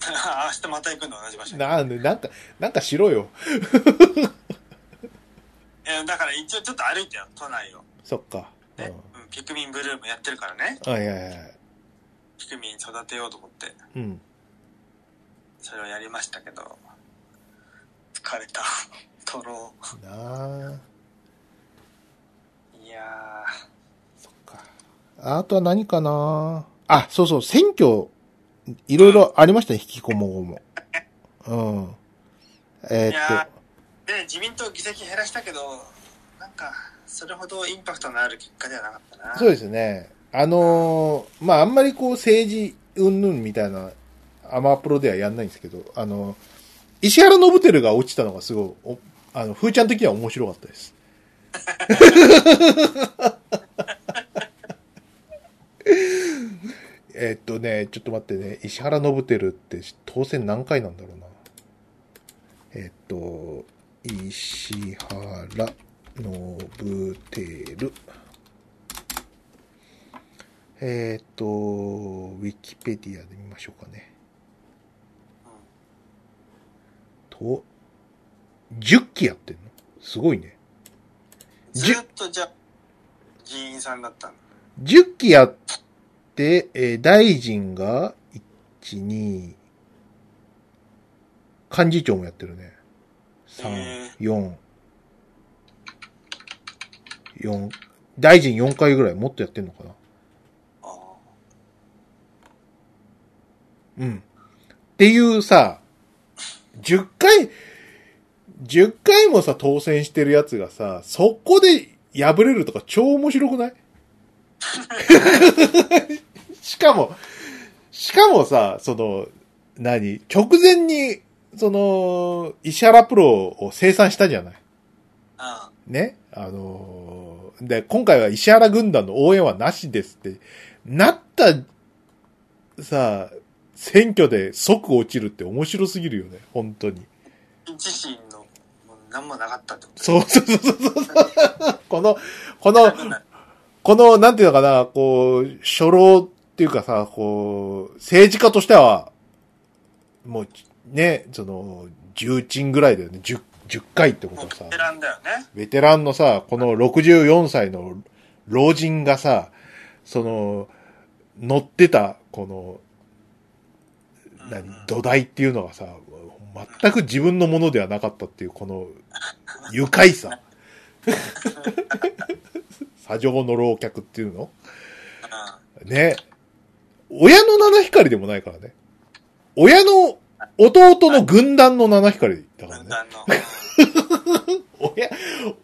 明日また行くの同じ場所に。
なんで、なんか、なんかしろよ。
いやだから一応ちょっと歩いてよ、都内を。
そっか。うん
ね。うん、ピクミンブルームやってるからね。
はいはいはい。
ピクミン育てようと思って、
うん。
それをやりましたけど、疲れた。取ろ
なあ。
う。いや
そっか。あとは何かなあ、そうそう、選挙、いろいろありましたね、引きこもごも。うん。えー
いや
っ
ー、で、自民党議席減らしたけど、なんか、それほどインパクトのある結果ではなかったな。
と、そうですね。あのーまあ、あんまりこう、政治、うんぬんみたいな、アマプロではやんないんですけど、あの、石原信輝が落ちたのがすごい、あの、ふーちゃん的には面白かったです。えっとね、ちょっと待ってね、石原信輝って当選何回なんだろうな。えっと、石原信輝。えっと、ウィキペディアで見ましょうかね。と、10期やってんの？すごいね。
ずっとじゃあ、議員さんだったの。
10期やって、えー大臣が、1、2、幹事長もやってるね。
へ
3、4、4、大臣4回ぐらいもっとやってんのかな
あ
うん。っていうさ、10回、10回もさ、当選してるやつがさ、そこで敗れるとか超面白くない？しかも、しかもさ、その、何？直前に、その、石原プロを生産したじゃない？
あ。
ね？あのーで、今回は石原軍団の応援はなしですって、なった、さ、選挙で即落ちるって面白すぎるよね、本当に。
自身の、もう何もなかったってこと？
そうそうそうそう。この、この、この、なんていうのかな、こう、初老っていうかさ、こう、政治家としては、もう、ね、その、重鎮ぐらいだよね。10、10回ってことはさ
ベテ。ランだよね。
ベテランのさ、この64歳の老人がさ、その、乗ってた、この、何土台っていうのがさ、全く自分のものではなかったっていう、この、愉快さ。砂上の老客っていうの？
うん
ね。親の七光でもないからね。親の弟の軍団の七光だからね。親、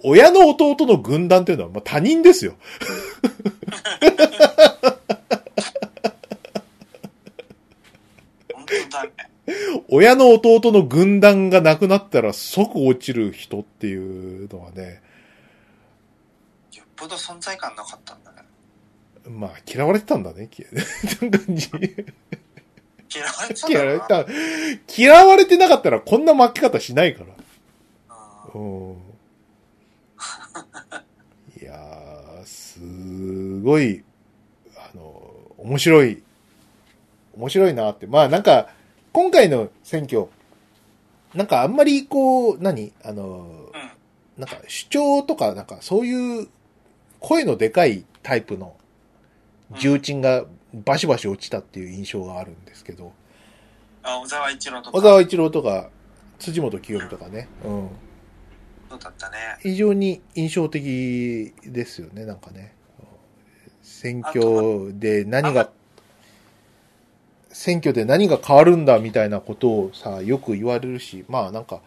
親の弟の軍団っていうのは、まあ、他人ですよ。
本当だね。
親の弟の軍団がなくなったら即落ちる人っていうのはね、
よっぽど存在感なかったんだね。
まあ嫌われてたんだね。き なんかじ
嫌われてたん
嫌われた。嫌われてなかったらこんな負け方しないから。
うん
うん。いやー、すごい、あの、面白い、面白いなって。まあなんか、今回の選挙、なんかあんまりこう、何？あの、
うん。
なんか主張とか、なんかそういう声のでかいタイプの重鎮がバシバシ落ちたっていう印象があるんですけど、
あ、小沢一郎とか。
小沢一郎とか、辻元清美とかね、うん。
そうだったね。
非常に印象的ですよね、なんかね。選挙で何が、選挙で何が変わるんだみたいなことをさ、よく言われるし、まあなんか、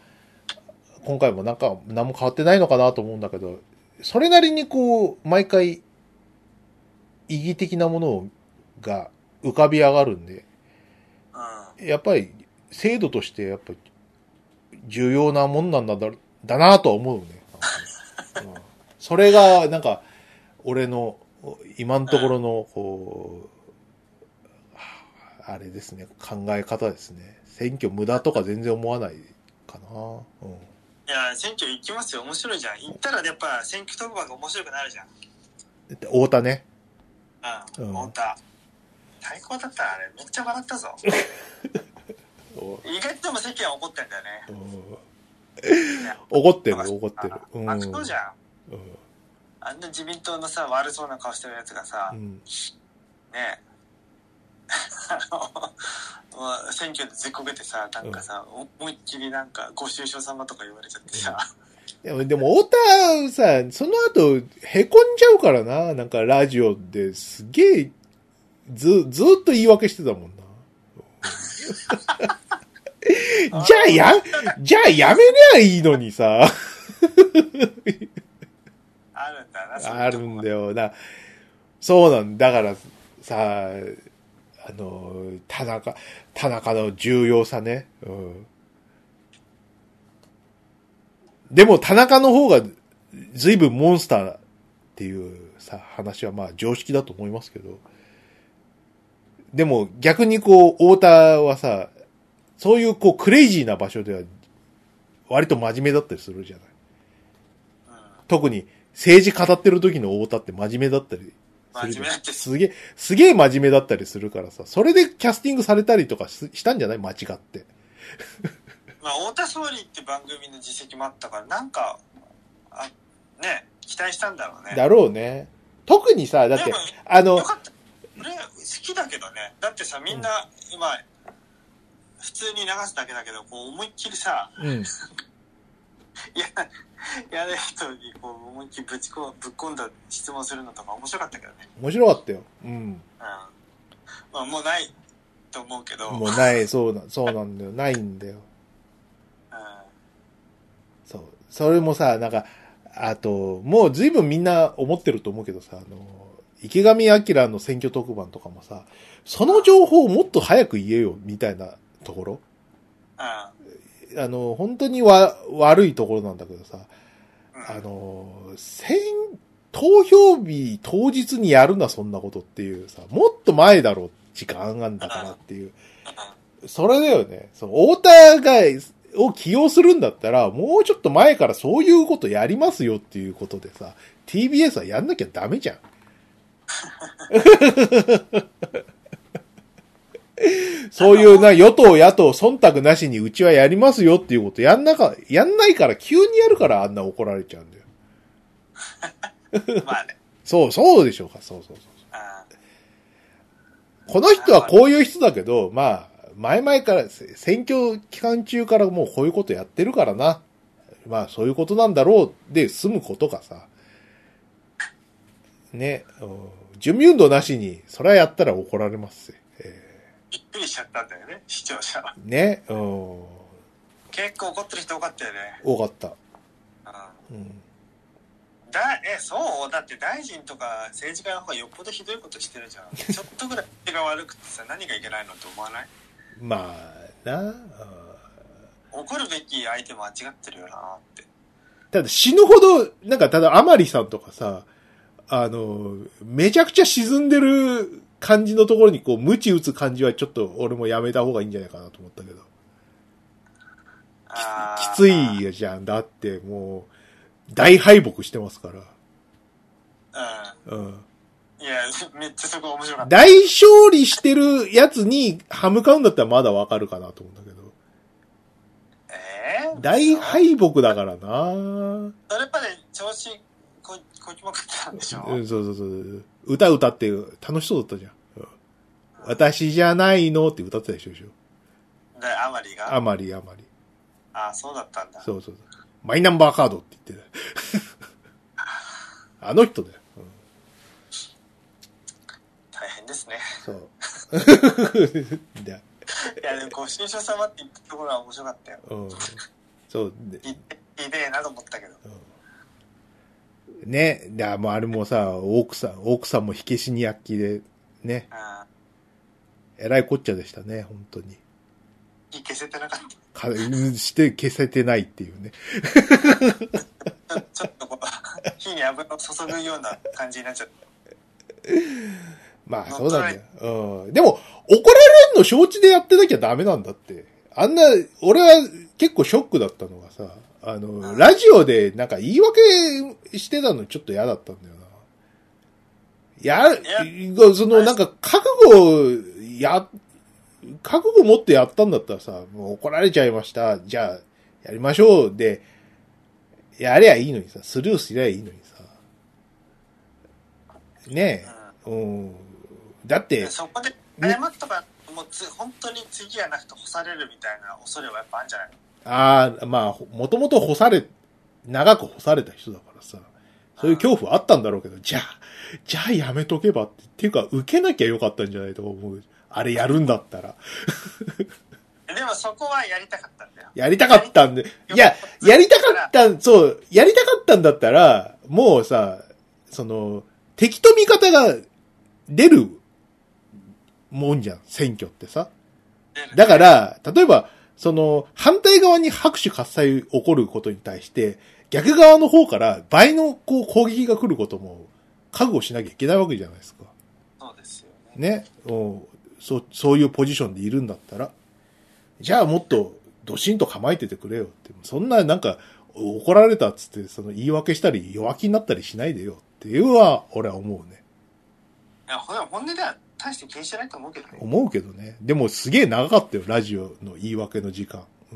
今回もなんか何も変わってないのかなと思うんだけど、それなりにこう、毎回、意義的なものが浮かび上がるんで、
うん。
やっぱり制度としてやっぱり重要なもんなんだだだなとは思うね。うんそれがなんか俺の今のところのこうあれですね考え方ですね。選挙無駄とか全然思わないかな。うん
いや、選挙行きますよ。面白いじゃん。行ったらやっぱ選挙特番が面白くなるじゃん。
で太田ね。
うん。
うん
本当だ。最高だったあれ。めっちゃ笑ったぞ。意外とでも世間は怒ってんだよね。
怒ってる怒ってる。うん
あそうじゃん。
うん
あんな自民党のさ、悪そうな顔してるやつがさ、ね
うん
え。あの、まあ選挙でずっこけてさ、なんかさ、思いっきりなんか、ご愁傷様とか言われちゃってさ、
でも、でも、太田さ、その後、へこんじゃうからな。なんか、ラジオですげえ、ず、ずっと言い訳してたもんな。じゃあや、じゃあやめりゃいいのにさ。
あるんだな、
あるんだよな。そうなんだ。だからさ、あの、田中、田中の重要さね。うん。でも田中の方が随分モンスターっていうさ、話はまあ常識だと思いますけど。でも逆にこう、太田はさ、そういうこうクレイジーな場所では割と真面目だったりするじゃない。特に政治語ってる時の太田って真面目だったり
真面目だって
すげえ、すげえ真面目だったりするからさ、それでキャスティングされたりとかししたんじゃない？間違って。
まあ、太田総理って番組の実績もあったから、なんか、あ、ね、期待したんだろうね。
だろうね。特にさ、だってあの
よ、かった。俺、好きだけどね。だってさ、みんな、まあ、普通に流すだけだけど、こう、思いっきりさ、
うん。
いや、やる人に、こう、思いっきりぶちこ、ぶっ込んだ質問するのとか面白かったけどね。
面白かったよ。うん。
うん。まあ、もうないと思うけど、
もうない、そうな、そうなんだよ。ないんだよ。
うん。
そう。それもさ、なんか、あと、もう随分みんな思ってると思うけどさ、あの、池上彰の選挙特番とかもさ、その情報をもっと早く言えよ、みたいなところ？
うん。
あの、本当にわ、悪いところなんだけどさ、
うん
あの、選、投票日当日にやるな、そんなことっていうさ、もっと前だろ、時間がんだからっていう。それだよね。そう、太田が、を起用するんだったら、もうちょっと前からそういうことやりますよっていうことでさ、TBS はやんなきゃダメじゃん。そういうな、与党、野党、忖度なしにうちはやりますよっていうことやんなか、やんないから急にやるからあんな怒られちゃうんだよ。
まあね。
そう、そうでしょうか、そうそうそう。
うん
この人はこういう人だけど、まあ、前々から、せ選挙期間中からもうこういうことやってるからな。まあ、そういうことなんだろうで済むことがさ、ね、うん準備運動なしに、それはやったら怒られますぜ。え
びっくりしちゃったんだよね、視聴者は。
ーね、うん、
結構怒ってる人多かったよね。
多かった。
うん。
うん、
だえそう？だって大臣とか政治家の方がよっぽどひどいことしてるじゃん。ちょっとぐらい手が悪くてさ何がいけないのって思わない？
まあ、な、うん。
怒るべき相手間違ってるよなって。
ただ死ぬほど、なんかただ、アマリさんとかさ、あの、めちゃくちゃ沈んでる感じのところにこう、無知打つ感じはちょっと俺もやめた方がいいんじゃないかなと思ったけど。きついじゃん。だってもう、大敗北してますから。うん。
うんいや めっちゃそこ面白かった
大勝利してるやつに歯向かうんだったらまだわかるかなと思うんだけど。
えー、
大敗北だからな
それまで調子ここきまくってたんでしょ、
うん、そうそうそう。歌歌って楽しそうだったじゃん。うん私じゃないのって歌ってたでしょ、でしょ。
でアマリが？
あまりあまり。
あそうだったんだ
そうそうそう。マイナンバーカードって言ってた。あの人だよ。うん
大変ですね
そう。で
いやでもご新書様って言ったところは面白かったよ
うん。そう。で
いいでえなと思ったけど
うんね。で、もうあれもさ、奥さん、奥さんも火消しに躍起で、ね。
あ
えらいこっちゃでしたね、本当に。
火消せてなかった
かして消せてないっていうね。
ちょちょっとこう火に油を注ぐような感じになっちゃって
まあ、そうなんだよ。うん。でも、怒られるの承知でやってなきゃダメなんだって。あんな、俺は結構ショックだったのがさ、あの、ラジオでなんか言い訳してたのちょっと嫌だったんだよな。や、そのなんか覚悟、や、覚悟持ってやったんだったらさ、もう怒られちゃいました。じゃあ、やりましょう。で、やりゃいいのにさ、スルーすりゃいいのにさ。ねえ。うん。だって
で、そこで謝ったらもうつ本当に次はなくて干されるみたいな恐れはやっぱあるんじゃないの？
ああ、まあ、もともと干され、長く干された人だからさ、そういう恐怖あったんだろうけど、じゃあ、じゃあやめとけばって、っていうか、受けなきゃよかったんじゃないと思う。あれやるんだったら。
でもそこはやりたかったんだよ
やりたかったんで、いや、やりたかった、そう、やりたかったんだったら、もうさ、その、敵と味方が出るもんじゃん、選挙ってさ。だから、例えば、その、反対側に拍手喝采起こることに対して、逆側の方から倍のこう攻撃が来ることも覚悟しなきゃいけないわけじゃないですか。
そうですよね
ね？うんそう、そういうポジションでいるんだったら。じゃあもっと、ドシンと構えててくれよって。そんな、なんか、怒られたっつって、その言い訳したり弱気になったりしないでよっていうのは、俺は思うね。
いやほん本音では大して気にしてないと思うけどね
思うけどね。でもすげえ長かったよ、ラジオの言い訳の時間。う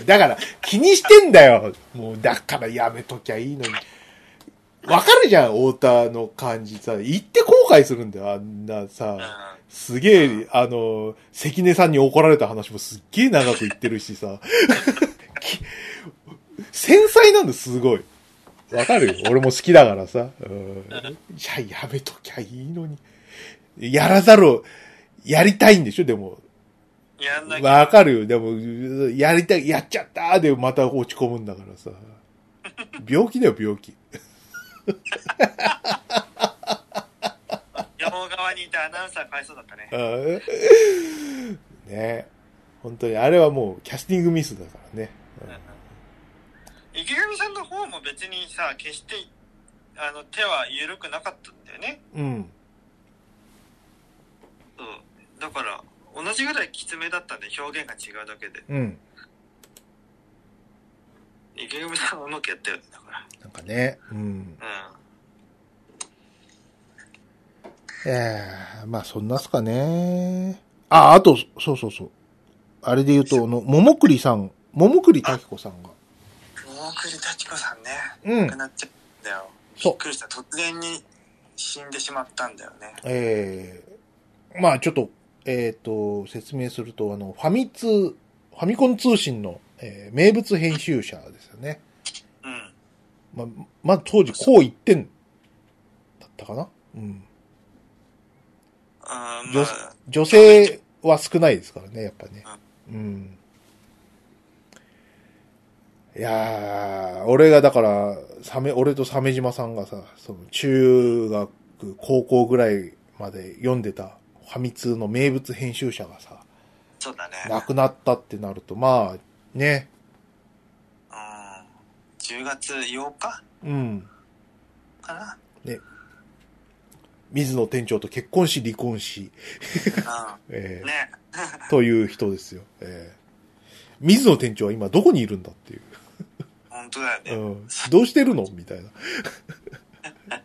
ん、だから、気にしてんだよ。もう、だからやめときゃいいのに。わかるじゃん、太田の感じさ。言って後悔するんだよ、あんなさ。すげえ、あの、関根さんに怒られた話もすっげえ長く言ってるしさ。繊細なんだ、すごい。わかるよ。俺も好きだからさ。うん。じゃあやめときゃいいのに。やらざるを、やりたいんでしょ、でも。
やんなきゃ
わかるよ。でも、やりたい、やっちゃったーでまた落ち込むんだからさ。病気だよ、病気。
山側にいたアナウンサーかわいそうだったね
うんね本当に、あれはもうキャスティングミスだからね。
池上さんの方も別にさ決してあの手は緩くなかったんだよね
うん。
そうだから同じぐらいきつめだったんで表現が違うだけで
うん。
池上さんはうまくやったよねだから
なんかね。うん。
うん
ええまあそんなっすかね。あ、あと、そうそうそう。あれで言うと、あの、桃栗さん、桃栗滝子さんが。
大栗幸子さんね
うん
亡くなっちゃったよびっくりした突然に死んでしまったんだよね。
えー、まあちょっと、えっ、と、説明すると、あの、ファミ通、ファミコン通信の、えー名物編集者ですよね。
うん。
まあ、まあ当時、こう言ってん、だったかな？うん。
うん、
女
まあ、
女性は少ないですからね、やっぱね。うん。いやー、俺がだから、サメ、俺と鮫島さんがさ、その中学、高校ぐらいまで読んでたファミ通の名物編集者がさ、
そうだね。
亡くなったってなると、まあ、ね、
うん。10月8日？
うん。
かな？
ね。水野店長と結婚し離婚し、
う
え
ん。ね。
ー、という人ですよ。えー、水野店長は今どこにいるんだっていう。
本当だよね。
うん。どうしてるの？みたいな。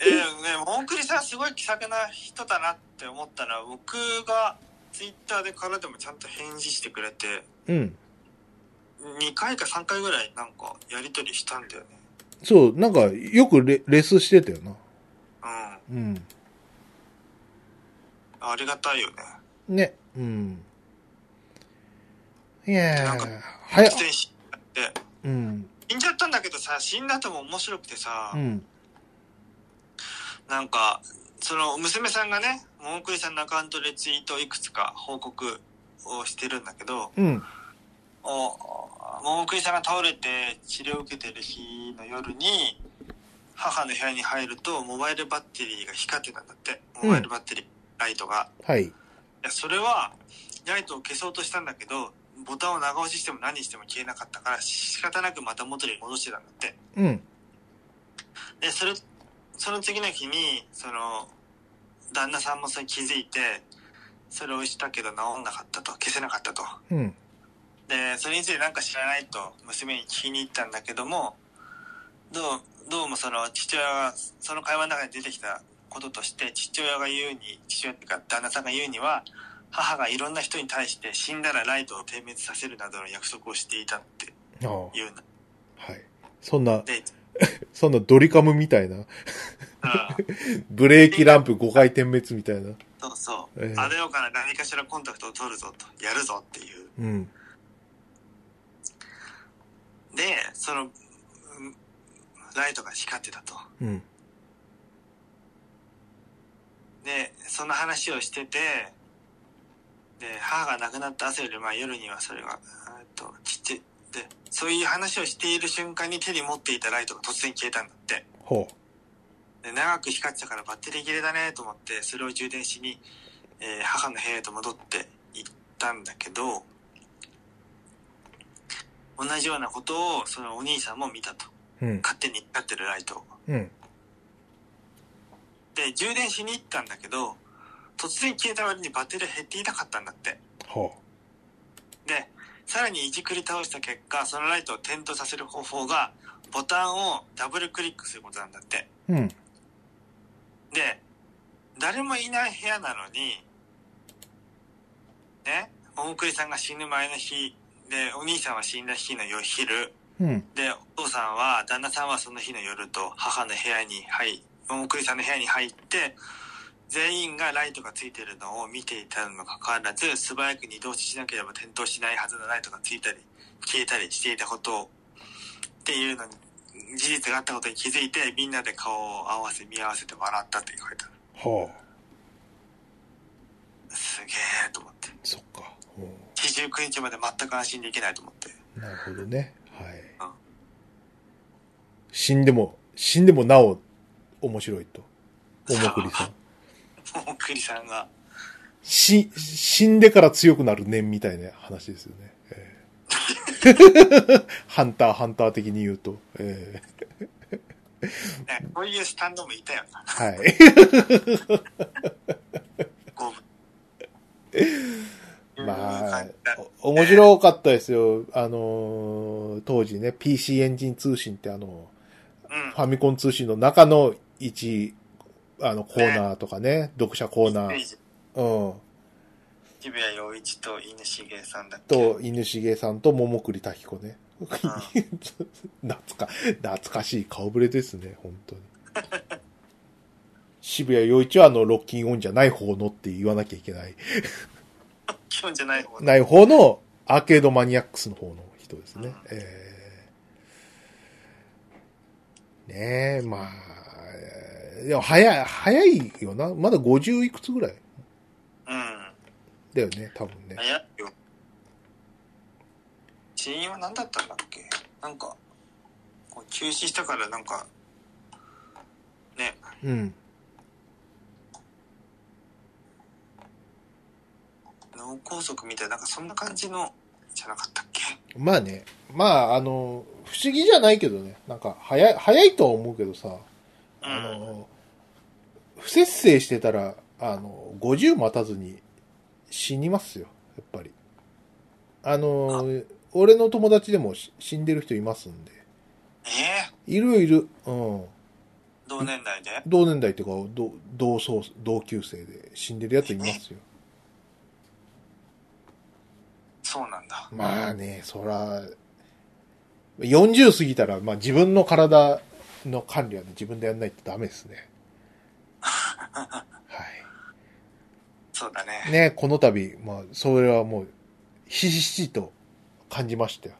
えー、ね、モンクリさんすごい気さくな人だなって思ったら、僕がツイッターでからでもちゃんと返事してくれて、
うん。
2回か3回ぐらいなんかやりとりしたんだよね。
そう、なんか、よくレレスしてたよな。
うん。
うん。
ありがたいよね。
ね。うん。いや
なんか
ー、はや
自、転車って、
うん。
死んじゃったんだけどさ、死んだ後も面白くてさ、
うん。
なんか、その娘さんがね、モンクリさんのアカウントでツイートをいくつか報告をしてるんだけど、
うん。
おモンクリさんが倒れて治療を受けてる日の夜に、母の部屋に入ると、モバイルバッテリーが光ってたんだって。モバイルバッテリー、ライトが。
はい。
いや、それは、ライトを消そうとしたんだけど、ボタンを長押ししても何しても消えなかったから、仕方なくまた元に戻してたんだって。
うん。
で、それ、その次の日に、その、旦那さんもそれ気づいて、それをしたけど治んなかったと、消せなかったと。
うん。
で、それについてなんか知らないと娘に聞きに行ったんだけども、どう、どうもその父親が、その会話の中で出てきたこととして、父親が言うに、父親っていうか旦那さんが言うには、母がいろんな人に対して死んだらライトを点滅させるなどの約束をしていたって
ああ。
言うんだ。
はい。そんな、
で、
そんなドリカムみたいな、
うん、
ブレーキランプ5回点滅みたいな。
そうそう。
ええ
あれよから何かしらコンタクトを取るぞと、やるぞっていう。
うん。
で、その、うんライトが光ってたと。
うん。
で、その話をしてて、で、母が亡くなった朝より前夜にはそれが、えっと、ちっちゃい、で、そういう話をしている瞬間に手に持っていたライトが突然消えたんだって。
ほ
で、長く光ってたからバッテリー切れだねと思って、それを充電しに、えー母の部屋へと戻って行ったんだけど、同じようなことをそのお兄さんも見たと。
う。うん。
勝手に光ってるライトを。
うん。
で、充電しに行ったんだけど、突然消えた割にバッテリー減っていなかったんだって。
ほ
で、さらにいじくり倒した結果、そのライトを点灯させる方法が、ボタンをダブルクリックすることなんだって。
う。うん。
で、誰もいない部屋なのに、ね、桃栗さんが死ぬ前の日、で、お兄さんは死んだ日の夜昼、
うん。
で、お父さんは、旦那さんはその日の夜と母の部屋に入り、桃栗さんの部屋に入って、全員がライトがついてるのを見ていたにもかかわらず、素早く二度しなければ点灯しないはずのライトがついたり、消えたりしていたことを、っていうのに、事実があったことに気づいて、みんなで顔を合わせ、見合わせて笑ったって書いてある。
ほ
すげえと思って。
う。そっか。ほ
四十九日まで全く安心できないと思って。
う。なるほどね。はい
うん。
死んでも、死んでもなお、面白いと。おもくりさん。
桃栗さんが。
し、死んでから強くなる念みたいな話ですよね。えー ハンター、ハンター的に言うと。え
ね、こういうスタンドもいたよな。
ーはい。まあ面白かったですよ。あのー当時ね、PC エンジン通信ってあの、
うん
ファミコン通信の中の一、あの、コーナーとかね、読者コーナー。うん。
渋谷陽一と犬重さんだっけ？
と、犬重さんと桃栗滝子ね。懐か、懐かしい顔ぶれですね、本当に。渋谷陽一はあの、ロッキンオンじゃない方のって言わなきゃいけない。
基本じゃない方
ない方のアーケードマニアックスの方の人ですね。
うん
えー、ねえ、まあ、えーでも早い、早いよな。まだ50いくつぐらい？
うん。
だよね、多分ね。
早いよ。死因は何だったんだっけ？なんか、こう休止したからなんか、ね、
うん。
脳梗塞みたいな、なんかそんな感じの、じゃなかったっけ？
まあね、まあ、あの、不思議じゃないけどね。なんか、早い、早いとは思うけどさ、
うん。
あの、不節制してたら、あの、50待たずに死にますよ、やっぱり。あの、俺の友達でもし死んでる人いますんで。
え？
いるいる。うん。
ー、同年代で？
同年代っていうか、同同窓、同級生で死んでるやついますよ。
そうなんだ。
まあね、そら、40過ぎたら、まあ自分の体の管理はね、自分でやんないとダメですね。は
そうだね。
い。ね、この度、まあ、それはもう、ひしひしと感じましたよ。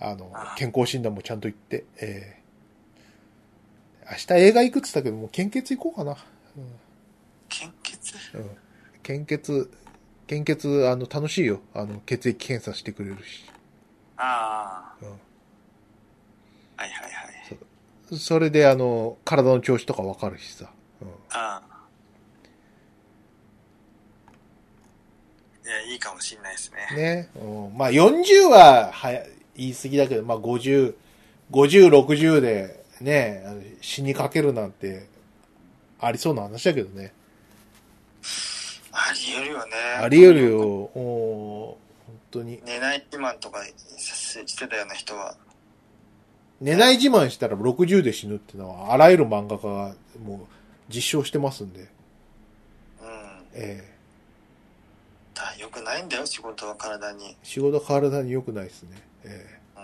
あの
あ、
健康診断もちゃんと行って、えー明日映画行くって言ったけど、もう献血行こうかな。
献血？
うん。うん、献血、献血、あの、楽しいよ。あの、血液検査してくれるし。
ああ、
うん
はいはいはい。
それで、あの、体の調子とかわかるしさ。うん。
ああ。いや、いいかもしんないですね。
ね。うん、まあ、40は、はや、言い過ぎだけど、まあ、50、50、60で、ね、死にかけるなんて、ありそうな話だけどね。
ありえるよね。
あり得るよ。おー本当に。
寝ない自慢とかしてたような人は。
寝ない自慢したら60で死ぬってのは、あらゆる漫画家がもう実証してますんで。
うん。
ええ
だよくないんだよ、仕事は体に。
仕事体に良くないですね。え
うん。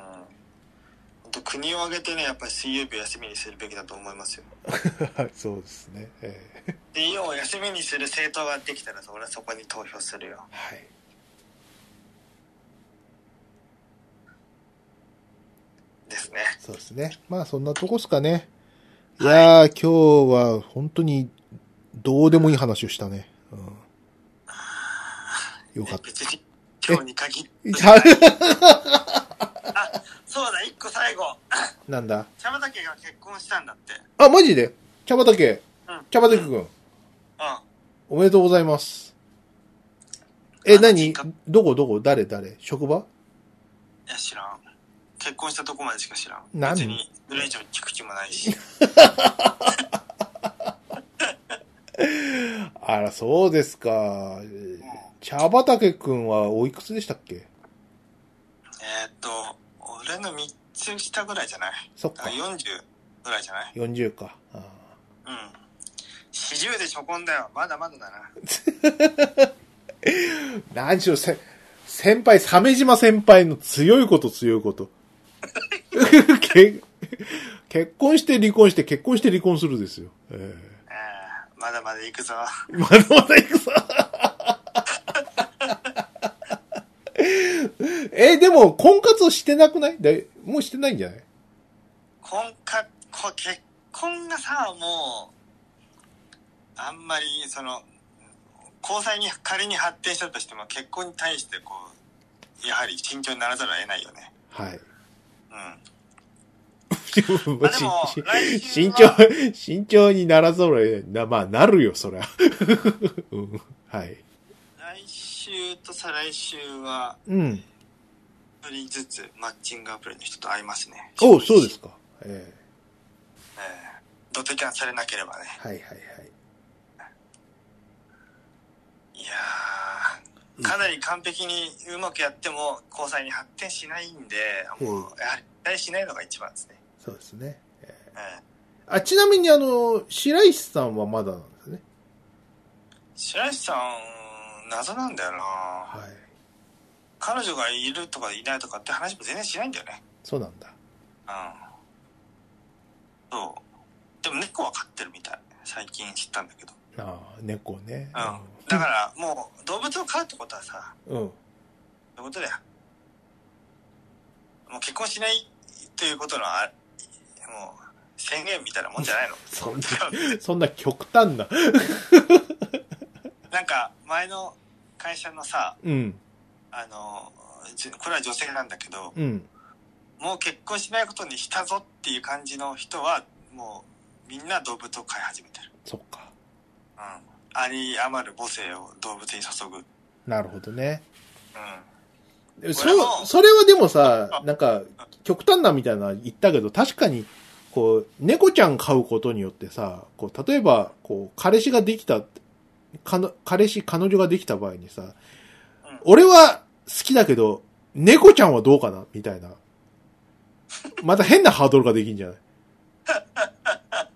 ほんと国を挙げてね、やっぱり水曜日を休みにするべきだと思いますよ。
え そうですね。ええ
水曜を休みにする政党ができたら、俺はそこに投票するよ。
はい。
ですね。
そうですね。まあ、そんなとこっすかね。いやー、今日は本当にどうでもいい話をしたね。うん。よかっ
別に、今日に限って。
た。
そうだ、一個最後。
なんだ？
茶畑が結婚したんだって。
あ、マジで？茶畑？
うん。
茶畑くん、
うん。
おめでとうございます。え、
あ
何どこどこ？誰？誰？職場？
いや、知らん。結婚したとこまでしか知らん。
何
別に、それ以上聞く気もないし。
あら、そうですか。茶畑くんはおいくつでしたっけ？
えーっと、俺の3つ下ぐらいじゃない？
そっか
だから。40ぐらいじゃない
？40か。あ
うん。40で初婚だよ。まだまだだな。
ー 何しろせ、先輩、鮫島先輩の強いこと強いこと。け結婚して離婚して結婚して離婚するですよ。え
えー、まだまだ行くぞ。
え まだまだ行くぞ。え、でも、婚活をしてなくない？もうしてないんじゃない？
婚か、こ結婚がさ、もう、あんまり、その、交際に仮に発展したとしても、結婚に対して、こう、やはり慎重にならざるを得ないよね。
はい。
うん。
ま
あでも
慎
は
重、慎重にならざるなまあ、なるよ、そりゃ。うん、はい。
来週と再来週は、
うん。
一人ずつマッチングアプリの人と会いますね。
おそうですか。え
ええドタキャンされなければね。
えはいはいはい。
いやー、かなり完璧にうまくやっても交際に発展しないんで、もう、やはり期待しないのが一番ですね。
そうですね。ええ
ええ
あ、ちなみにあの、白石さんはまだなんですね。
白石さん謎なんだよな
はい。
彼女がいるとかいないとかって話も全然しないんだよね
そうなんだ。
うんそうでも猫は飼ってるみたい最近知ったんだけど
ああ、猫ね。
うんだからもう動物を飼うってことはさ
うん。
そういうことだよもう結婚しないということのあもう宣言みたいなもんじゃないの
そんな、そんな極端な。
なんか前の会社のさ
うん。
あのじこれは女性なんだけど
うん。
もう結婚しないことにしたぞっていう感じの人はもうみんな動物を飼い始めてる、
そっか。
うん、あり余る母性を動物に注ぐ、うん、
なるほどね。そ
俺も
それはでもさ、なんか、極端なみたいな言ったけど、確かに、こう、猫ちゃん飼うことによってさ、こう、例えば、こう、彼氏ができた、かの彼氏、彼女ができた場合にさ、俺は好きだけど、猫ちゃんはどうかなみたいな。また変なハードルができんじゃない？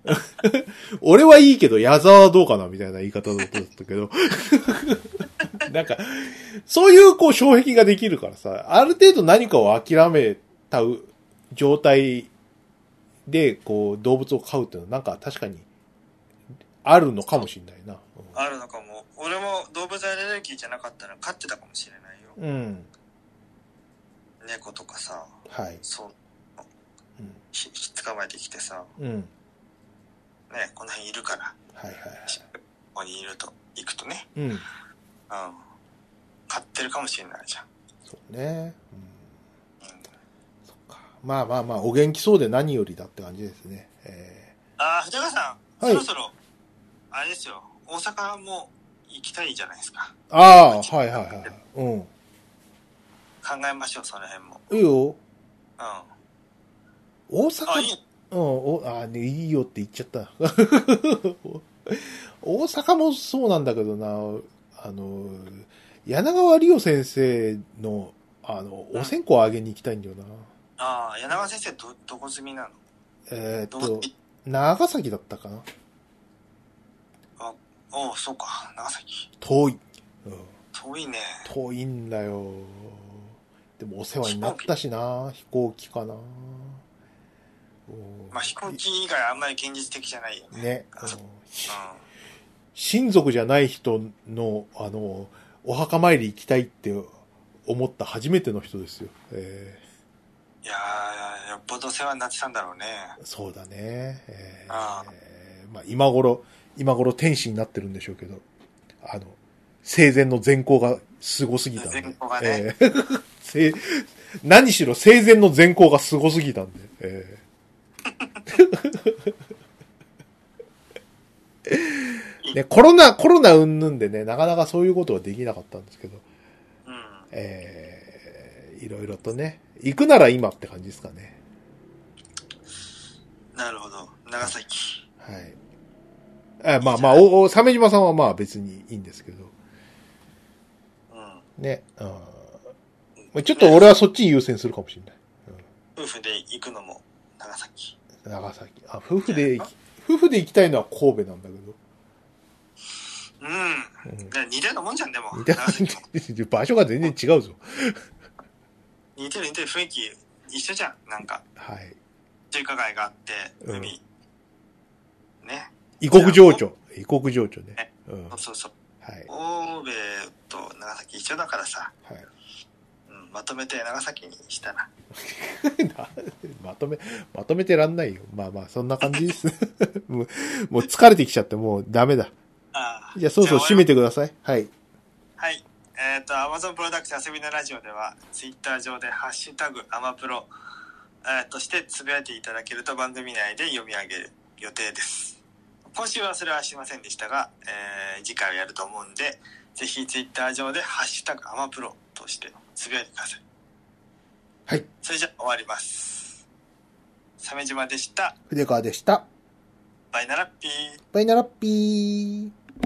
俺はいいけど、矢沢はどうかなみたいな言い方だったけど。なんか、そういうこう障壁ができるからさ、ある程度何かを諦めたう状態で、こう、動物を飼うっていうのはなんか確かに、あるのかもしれないな。
あるのかも俺も動物アレルギーじゃなかったら飼ってたかもしれないよ
うん。うん。
猫とかさ
はい。
そう
うん。
ひ捕まえてきてさ
うん。
ねこの辺いるから
はいはいはい。
ここにいると行くとね
うん。
うん飼ってるかもしれないじゃん、
そうね。うん。
うん、
そっか。まあまあまあ、お元気そうで何よりだって感じですね。え
ああ藤川さん、
はい
そろそろあれですよ大阪も行きたいじゃないですか
ー、ああ、はいはいはい。うん。
考えましょうその辺も
いいよ。
うん
大阪
あいい
うん、お、あ、ね、いいよって言っちゃった。大阪もそうなんだけどな、あの、柳川理央先生の、あの、お線香あげに行きたいんだよな。
ああ柳川先生どどこ住みなの？
えーっ
と
長崎だったかな
おおそうか長崎
遠い。うん、
遠いね
遠いんだよ。でもお世話になったしな、飛行機かな。うん
まあ飛行機以外あんまり現実的じゃないよね
ね。うん
う
親族じゃない人の、あの、お墓参り行きたいって思った初めての人ですよ。え
いやーよっぽど世話になってたんだろうね
ーそうだね。えー
あ
まあ、今頃、今頃天使になってるんでしょうけど、あの、生前の善行がすごすぎたんで。
善行がね
えー せ何しろ生前の善行がすごすぎたんで。えーね、コロナ、コロナ云々でね、なかなかそういうことはできなかったんですけど、
うん。
えー、いろいろとね、行くなら今って感じですかね。
なるほど。長崎。
はい。あまあまあ、お、お、鮫島さんはまあ別にいいんですけど、
うん。
ね。うん。まあちょっと俺はそっちに優先するかもしれない。
夫婦で行くのも長崎
長崎。あ、夫婦で行き、夫婦で行きたいのは神戸なんだけど。
うん似たようなもんじゃんでも
似て
長崎も
場所が全然違うぞ。
似てる似てる雰囲気一緒じゃんなんか
はい。
中華街があって
うん
海、ね
異国情緒。異国情緒ね。うん。
そうそうそう
はい。
神戸と長崎一緒だからさ、
はい。
うん、まとめて長崎にしたな
まとめ、まとめてらんないよ。まあまあ、そんな感じです。もう、もう疲れてきちゃって、もうダメだ。
ああ
じゃあ、そろそろ締めてください。はい。
はい。えっ、と、Amazon プロダクツ遊びのラジオでは、ツイッター上でハッシュタグアマプロ、えーとしてつぶやいていただけると番組内で読み上げる予定です。今週はそれはしませんでしたが、えー次回はやると思うんで、ぜひツイッター上でハッシュタグアマプロとしてつぶやいてください。
はい。
それじゃあ終わります。鮫島でした。
筆川でした。
バイナラッピー。
バイナラッピー。